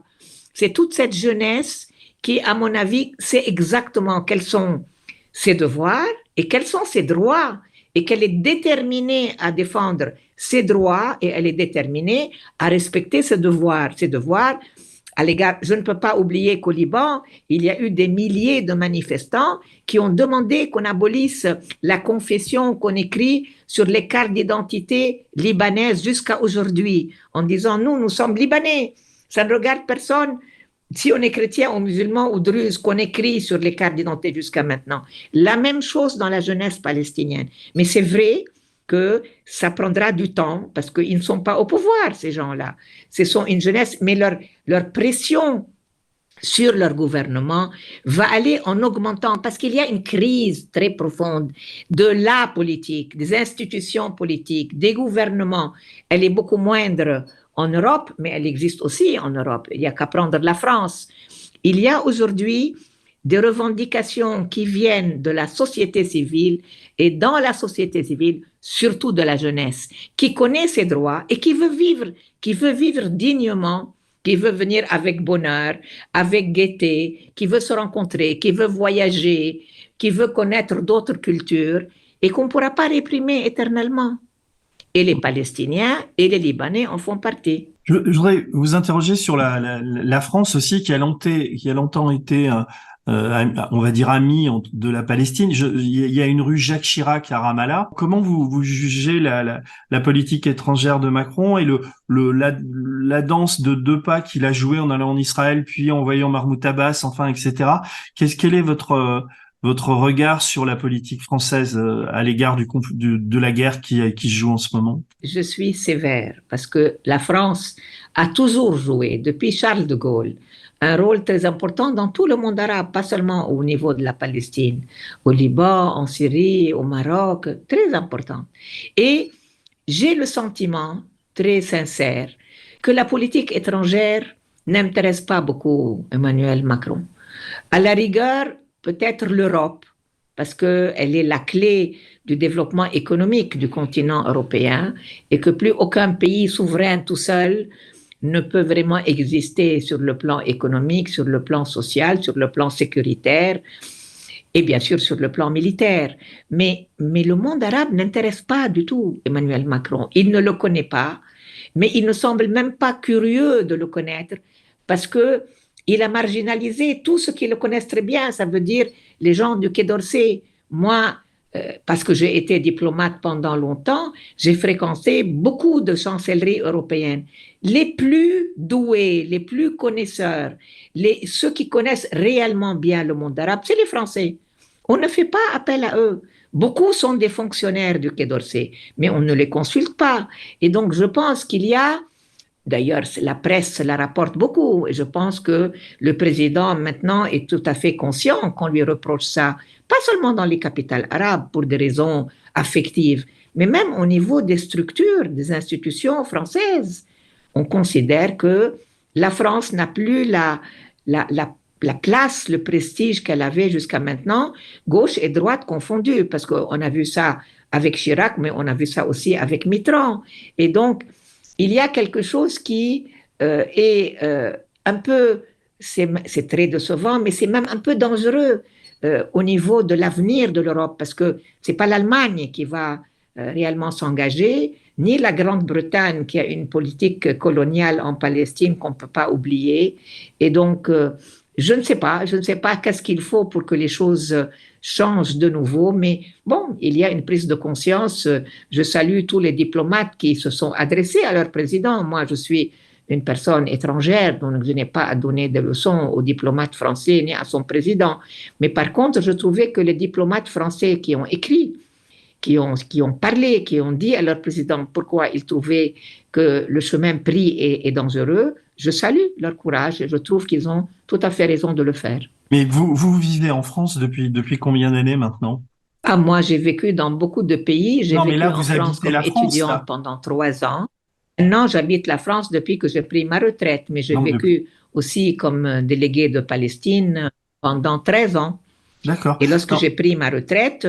C'est toute cette jeunesse qui, à mon avis, sait exactement quels sont ses devoirs et quels sont ses droits et qu'elle est déterminée à défendre ses droits et elle est déterminée à respecter ses devoirs. Ses devoirs à l'égard, je ne peux pas oublier qu'au Liban, il y a eu des milliers de manifestants qui ont demandé qu'on abolisse la confession qu'on écrit sur les cartes d'identité libanaises jusqu'à aujourd'hui, en disant nous, nous sommes libanais. Ça ne regarde personne si on est chrétien ou musulman ou druze, qu'on écrit sur les cartes d'identité jusqu'à maintenant. La même chose dans la jeunesse palestinienne. Mais c'est vrai que ça prendra du temps parce qu'ils ne sont pas au pouvoir, ces gens-là. Ce sont une jeunesse, mais leur, leur pression sur leur gouvernement va aller en augmentant parce qu'il y a une crise très profonde de la politique, des institutions politiques, des gouvernements. Elle est beaucoup moindre en Europe, mais elle existe aussi en Europe. Il n'y a qu'à prendre la France. Il y a aujourd'hui des revendications qui viennent de la société civile et dans la société civile, surtout de la jeunesse, qui connaît ses droits et qui veut vivre, qui veut vivre dignement, qui veut venir avec bonheur, avec gaieté, qui veut se rencontrer, qui veut voyager, qui veut connaître d'autres cultures et qu'on ne pourra pas réprimer éternellement. Et les Palestiniens et les Libanais en font partie. Je, voudrais vous interroger sur la, France aussi, qui a longtemps, été euh, on va dire ami de la Palestine. Il y a une rue Jacques Chirac à Ramallah. Comment vous, jugez la, politique étrangère de Macron et la, la, danse de deux pas qu'il a joué en allant en Israël, puis en voyant Mahmoud Abbas, enfin, etc. Qu'est-ce quel est votre votre regard sur la politique française euh, à l'égard de la guerre qui, qui se joue en ce moment? Je suis sévère parce que la France a toujours joué, depuis Charles de Gaulle, un rôle très important dans tout le monde arabe, pas seulement au niveau de la Palestine, au Liban, en Syrie, au Maroc, très important. Et j'ai le sentiment très sincère que la politique étrangère n'intéresse pas beaucoup Emmanuel Macron. À la rigueur, peut-être l'Europe, parce qu'elle est la clé du développement économique du continent européen et que plus aucun pays souverain tout seul ne peut vraiment exister sur le plan économique, sur le plan social, sur le plan sécuritaire et bien sûr sur le plan militaire. Mais, mais le monde arabe n'intéresse pas du tout Emmanuel Macron. Il ne le connaît pas, mais il ne semble même pas curieux de le connaître parce que il a marginalisé tous ceux qui le connaissent très bien. Ça veut dire les gens du Quai d'Orsay. Moi, euh, parce que j'ai été diplomate pendant longtemps, j'ai fréquenté beaucoup de chancelleries européennes. Les plus doués, les plus connaisseurs, les, ceux qui connaissent réellement bien le monde arabe, c'est les Français. On ne fait pas appel à eux. Beaucoup sont des fonctionnaires du Quai d'Orsay, mais on ne les consulte pas. Et donc, je pense qu'il y a D'ailleurs, la presse la rapporte beaucoup et je pense que le président maintenant est tout à fait conscient qu'on lui reproche ça pas seulement dans les capitales arabes pour des raisons affectives, mais même au niveau des structures, des institutions françaises. On considère que la France n'a plus la, la, la, place, le prestige qu'elle avait jusqu'à maintenant, gauche et droite confondues, parce qu'on a vu ça avec Chirac, mais on a vu ça aussi avec Mitterrand. Et donc, il y a quelque chose qui euh, est euh, un peu, c'est très décevant, mais c'est même un peu dangereux euh, au niveau de l'avenir de l'Europe, parce que c'est pas l'Allemagne qui va réellement s'engager, ni la Grande-Bretagne qui a une politique coloniale en Palestine qu'on ne peut pas oublier. Et donc, je ne sais pas, je ne sais pas qu'est-ce qu'il faut pour que les choses changent de nouveau, mais bon, il y a une prise de conscience. Je salue tous les diplomates qui se sont adressés à leur président. Moi, je suis une personne étrangère, donc je n'ai pas à donner des leçons aux diplomates français ni à son président. Mais par contre, je trouvais que les diplomates français qui ont écrit, qui ont, qui ont parlé, qui ont dit à leur président pourquoi ils trouvaient que le chemin pris est, dangereux, je salue leur courage et je trouve qu'ils ont tout à fait raison de le faire. Mais vous, vous vivez en France depuis, depuis combien d'années maintenant? Ah, moi, j'ai vécu dans beaucoup de pays. J'ai vécu en France comme étudiante pendant trois ans. Maintenant, j'habite la France depuis que j'ai pris ma retraite, mais j'ai vécu aussi comme délégué de Palestine pendant 13 ans. D'accord. Et lorsque j'ai pris ma retraite,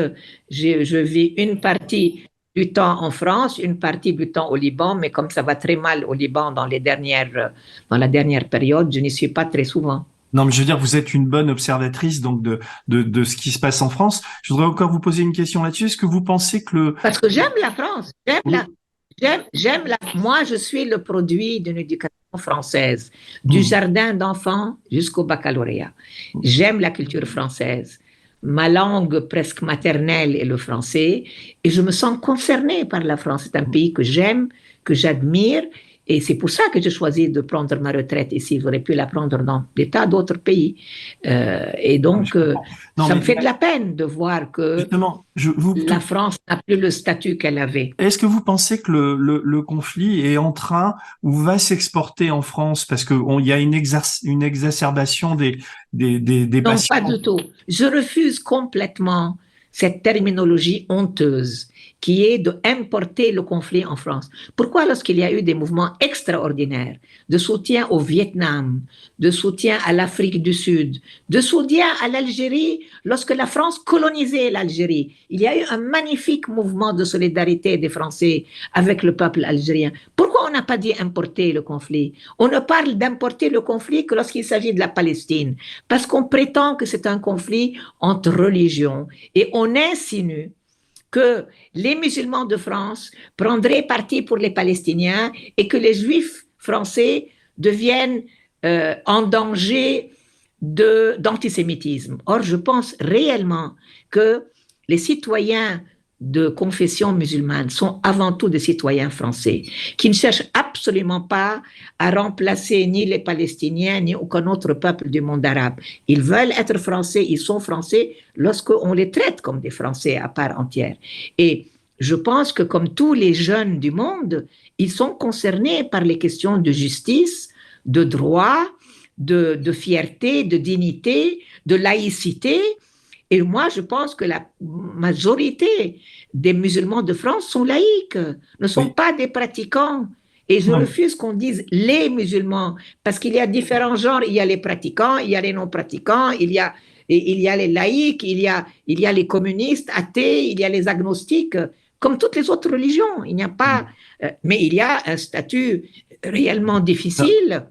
je vis une partie du temps en France, une partie du temps au Liban, mais comme ça va très mal au Liban dans, les dernières, dans la dernière période, je n'y suis pas très souvent. Non, mais je veux dire, vous êtes une bonne observatrice donc de, de, de ce qui se passe en France. Je voudrais encore vous poser une question là-dessus. Est-ce que vous pensez que le... Parce que j'aime la France. J'aime la, J'aime, la, moi, je suis le produit d'une éducation française, du hmm. jardin d'enfants jusqu'au baccalauréat. J'aime la culture française. Ma langue presque maternelle est le français et je me sens concernée par la France. C'est un pays que j'aime, que j'admire et c'est pour ça que j'ai choisi de prendre ma retraite ici. J'aurais pu la prendre dans des tas d'autres pays. Euh, et donc, euh, ça me fait de la peine de voir que la France n'a plus le statut qu'elle avait. Est-ce que vous pensez que le, le, conflit est en train ou va s'exporter en France? Parce qu'il y a une, une exacerbation des, des, des, des non, pas du tout. Je refuse complètement cette terminologie honteuse qui est d'importer le conflit en France. Pourquoi lorsqu'il y a eu des mouvements extraordinaires de soutien au Vietnam, de soutien à l'Afrique du Sud, de soutien à l'Algérie, lorsque la France colonisait l'Algérie, il y a eu un magnifique mouvement de solidarité des Français avec le peuple algérien. Pourquoi on n'a pas dit importer le conflit? On ne parle d'importer le conflit que lorsqu'il s'agit de la Palestine, parce qu'on prétend que c'est un conflit entre religions et on insinue que les musulmans de France prendraient parti pour les Palestiniens et que les Juifs français deviennent euh, en danger d'antisémitisme. Or, je pense réellement que les citoyens de confession musulmane sont avant tout des citoyens français, qui ne cherchent absolument pas à remplacer ni les Palestiniens ni aucun autre peuple du monde arabe. Ils veulent être français, ils sont français lorsqu'on les traite comme des Français à part entière. Et je pense que comme tous les jeunes du monde, ils sont concernés par les questions de justice, de droit, de, de fierté, de dignité, de laïcité, et moi, je pense que la majorité des musulmans de France sont laïcs, ne sont pas des pratiquants. Et je refuse qu'on dise les musulmans, parce qu'il y a différents genres. Il y a les pratiquants, il y a les non-pratiquants, il y a, il y a les laïcs, il y a, il y a les communistes, athées, il y a les agnostiques, comme toutes les autres religions. Il n'y a pas, euh, mais il y a un statut réellement difficile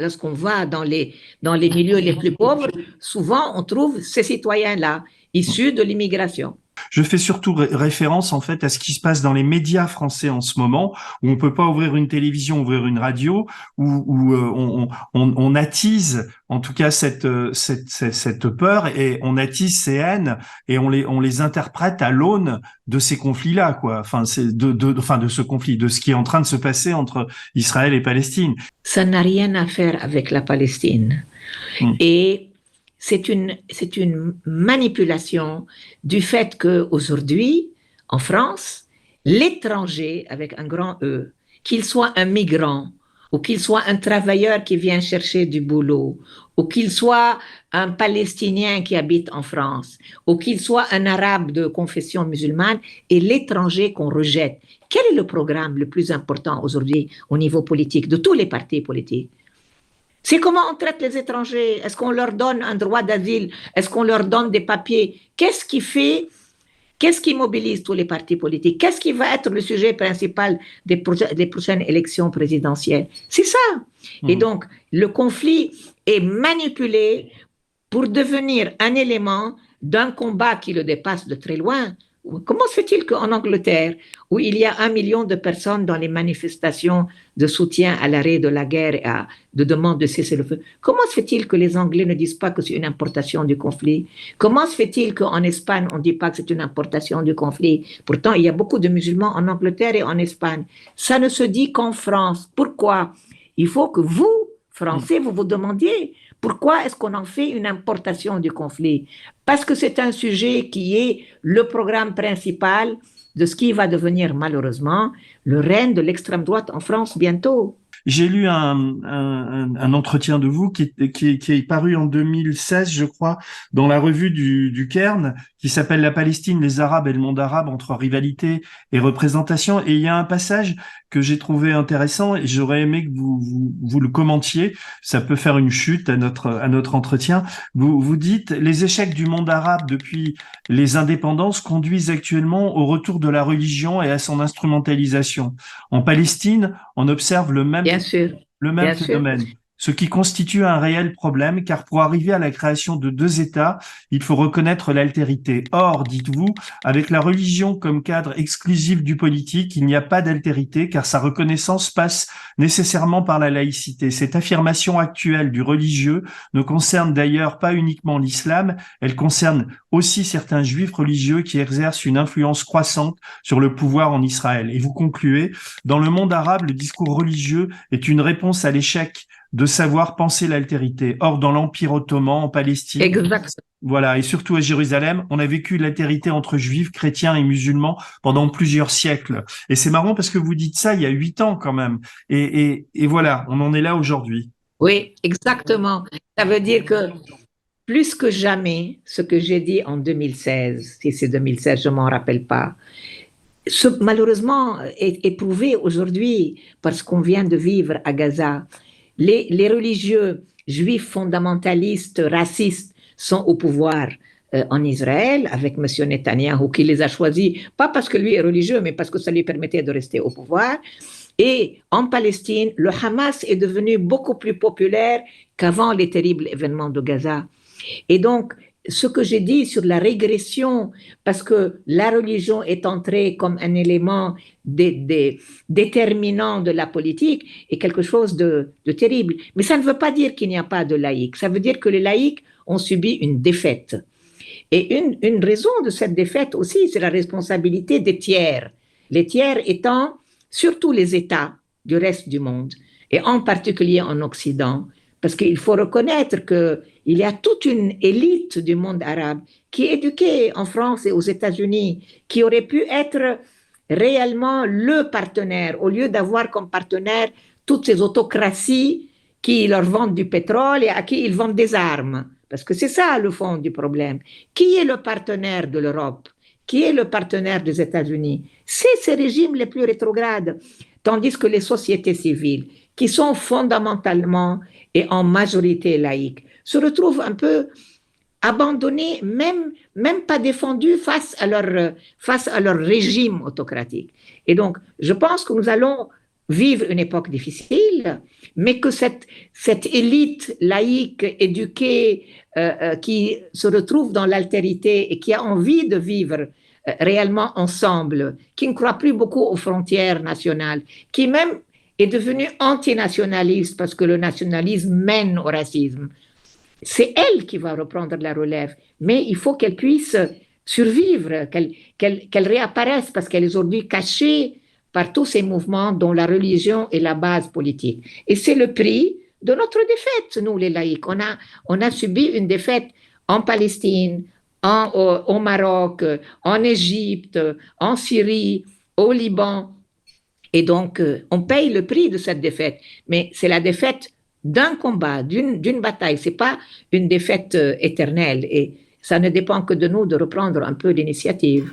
Lorsqu'on va, dans, les, dans les milieux les plus pauvres, souvent on trouve ces citoyens-là, issus de l'immigration. Je fais surtout référence en fait à ce qui se passe dans les médias français en ce moment, où on peut pas ouvrir une télévision, ouvrir une radio, où, euh, on, on, on, attise en tout cas cette, cette, cette, peur et on attise ces haines et on les, on les interprète à l'aune de ces conflits-là, quoi. Enfin, c'est de, de, enfin, de ce conflit, de ce qui est en train de se passer entre Israël et Palestine. Ça n'a rien à faire avec la Palestine. Hmm. Et c'est une, manipulation du fait qu'aujourd'hui, en France, l'étranger, avec un grand E, qu'il soit un migrant, ou qu'il soit un travailleur qui vient chercher du boulot, ou qu'il soit un Palestinien qui habite en France, ou qu'il soit un Arabe de confession musulmane, et l'étranger qu'on rejette. Quel est le programme le plus important aujourd'hui au niveau politique de tous les partis politiques? C'est comment on traite les étrangers? Est-ce qu'on leur donne un droit d'asile? Est-ce qu'on leur donne des papiers? Qu'est-ce qui fait Qu'est-ce qui mobilise tous les partis politiques? Qu'est-ce qui va être le sujet principal des, prochaines élections présidentielles? C'est ça. Et mmh. donc, le conflit est manipulé pour devenir un élément d'un combat qui le dépasse de très loin, Comment se fait-il qu'en Angleterre, où il y a un million de personnes dans les manifestations de soutien à l'arrêt de la guerre et à, de demande de cesser le feu, comment se fait-il que les Anglais ne disent pas que c'est une importation du conflit? Comment se fait-il qu'en Espagne, on ne dit pas que c'est une importation du conflit? Pourtant, il y a beaucoup de musulmans en Angleterre et en Espagne. Ça ne se dit qu'en France. Pourquoi? Il faut que vous, Français, vous vous demandiez pourquoi est-ce qu'on en fait une importation du conflit? Parce que c'est un sujet qui est le programme principal de ce qui va devenir malheureusement le règne de l'extrême droite en France bientôt. J'ai lu un, entretien de vous qui est, qui, qui est, paru en 2016, je crois, dans la revue du, du Cairn, qui s'appelle La Palestine, les Arabes et le monde arabe entre rivalité et représentation. Et il y a un passage que j'ai trouvé intéressant et j'aurais aimé que vous, vous, vous, le commentiez. Ça peut faire une chute à notre, à notre entretien. Vous, vous dites, les échecs du monde arabe depuis les indépendances conduisent actuellement au retour de la religion et à son instrumentalisation. En Palestine, on observe le même, le même phénomène ce qui constitue un réel problème, car pour arriver à la création de deux États, il faut reconnaître l'altérité. Or, dites-vous, avec la religion comme cadre exclusif du politique, il n'y a pas d'altérité, car sa reconnaissance passe nécessairement par la laïcité. Cette affirmation actuelle du religieux ne concerne d'ailleurs pas uniquement l'islam, elle concerne aussi certains juifs religieux qui exercent une influence croissante sur le pouvoir en Israël. Et vous concluez, dans le monde arabe, le discours religieux est une réponse à l'échec de savoir penser l'altérité. Or, dans l'Empire ottoman, en Palestine, voilà, et surtout à Jérusalem, on a vécu l'altérité entre juifs, chrétiens et musulmans pendant plusieurs siècles. Et c'est marrant parce que vous dites ça il y a huit ans quand même. Et, et, et voilà, on en est là aujourd'hui. Oui, exactement. Ça veut dire que plus que jamais, ce que j'ai dit en 2016, si c'est 2016, je m'en rappelle pas, ce, malheureusement est éprouvé aujourd'hui parce qu'on vient de vivre à Gaza les, religieux juifs fondamentalistes, racistes, sont au pouvoir euh, en Israël avec M. Netanyahu qui les a choisis, pas parce que lui est religieux, mais parce que ça lui permettait de rester au pouvoir. Et en Palestine, le Hamas est devenu beaucoup plus populaire qu'avant les terribles événements de Gaza. Et donc, ce que j'ai dit sur la régression, parce que la religion est entrée comme un élément déterminant de la politique, est quelque chose de, terrible. Mais ça ne veut pas dire qu'il n'y a pas de laïcs. Ça veut dire que les laïcs ont subi une défaite. Et une, raison de cette défaite aussi, c'est la responsabilité des tiers. Les tiers étant surtout les États du reste du monde, et en particulier en Occident, parce qu'il faut reconnaître qu'il y a toute une élite du monde arabe qui est éduquée en France et aux États-Unis, qui aurait pu être réellement le partenaire, au lieu d'avoir comme partenaire toutes ces autocraties qui leur vendent du pétrole et à qui ils vendent des armes. Parce que c'est ça le fond du problème. Qui est le partenaire de l'Europe? Qui est le partenaire des États-Unis? C'est ces régimes les plus rétrogrades. Tandis que les sociétés civiles, qui sont fondamentalement et en majorité laïque, se retrouvent un peu abandonnés, même, même pas défendus face à, leur, face à leur régime autocratique. Et donc, je pense que nous allons vivre une époque difficile, mais que cette, cette élite laïque, éduquée, euh, euh, qui se retrouve dans l'altérité et qui a envie de vivre euh, réellement ensemble, qui ne croit plus beaucoup aux frontières nationales, qui même est devenu antinationaliste parce que le nationalisme mène au racisme. C'est elle qui va reprendre la relève, mais il faut qu'elle puisse survivre, qu'elle réapparaisse parce qu'elle est aujourd'hui cachée par tous ces mouvements dont la religion est la base politique. Et c'est le prix de notre défaite, nous les laïcs. On a, subi une défaite en Palestine, en, au Maroc, en Égypte, en Syrie, au Liban, et donc, euh, on paye le prix de cette défaite, mais c'est la défaite d'un combat, d'une bataille. C'est pas une défaite euh, éternelle. Et ça ne dépend que de nous de reprendre un peu l'initiative.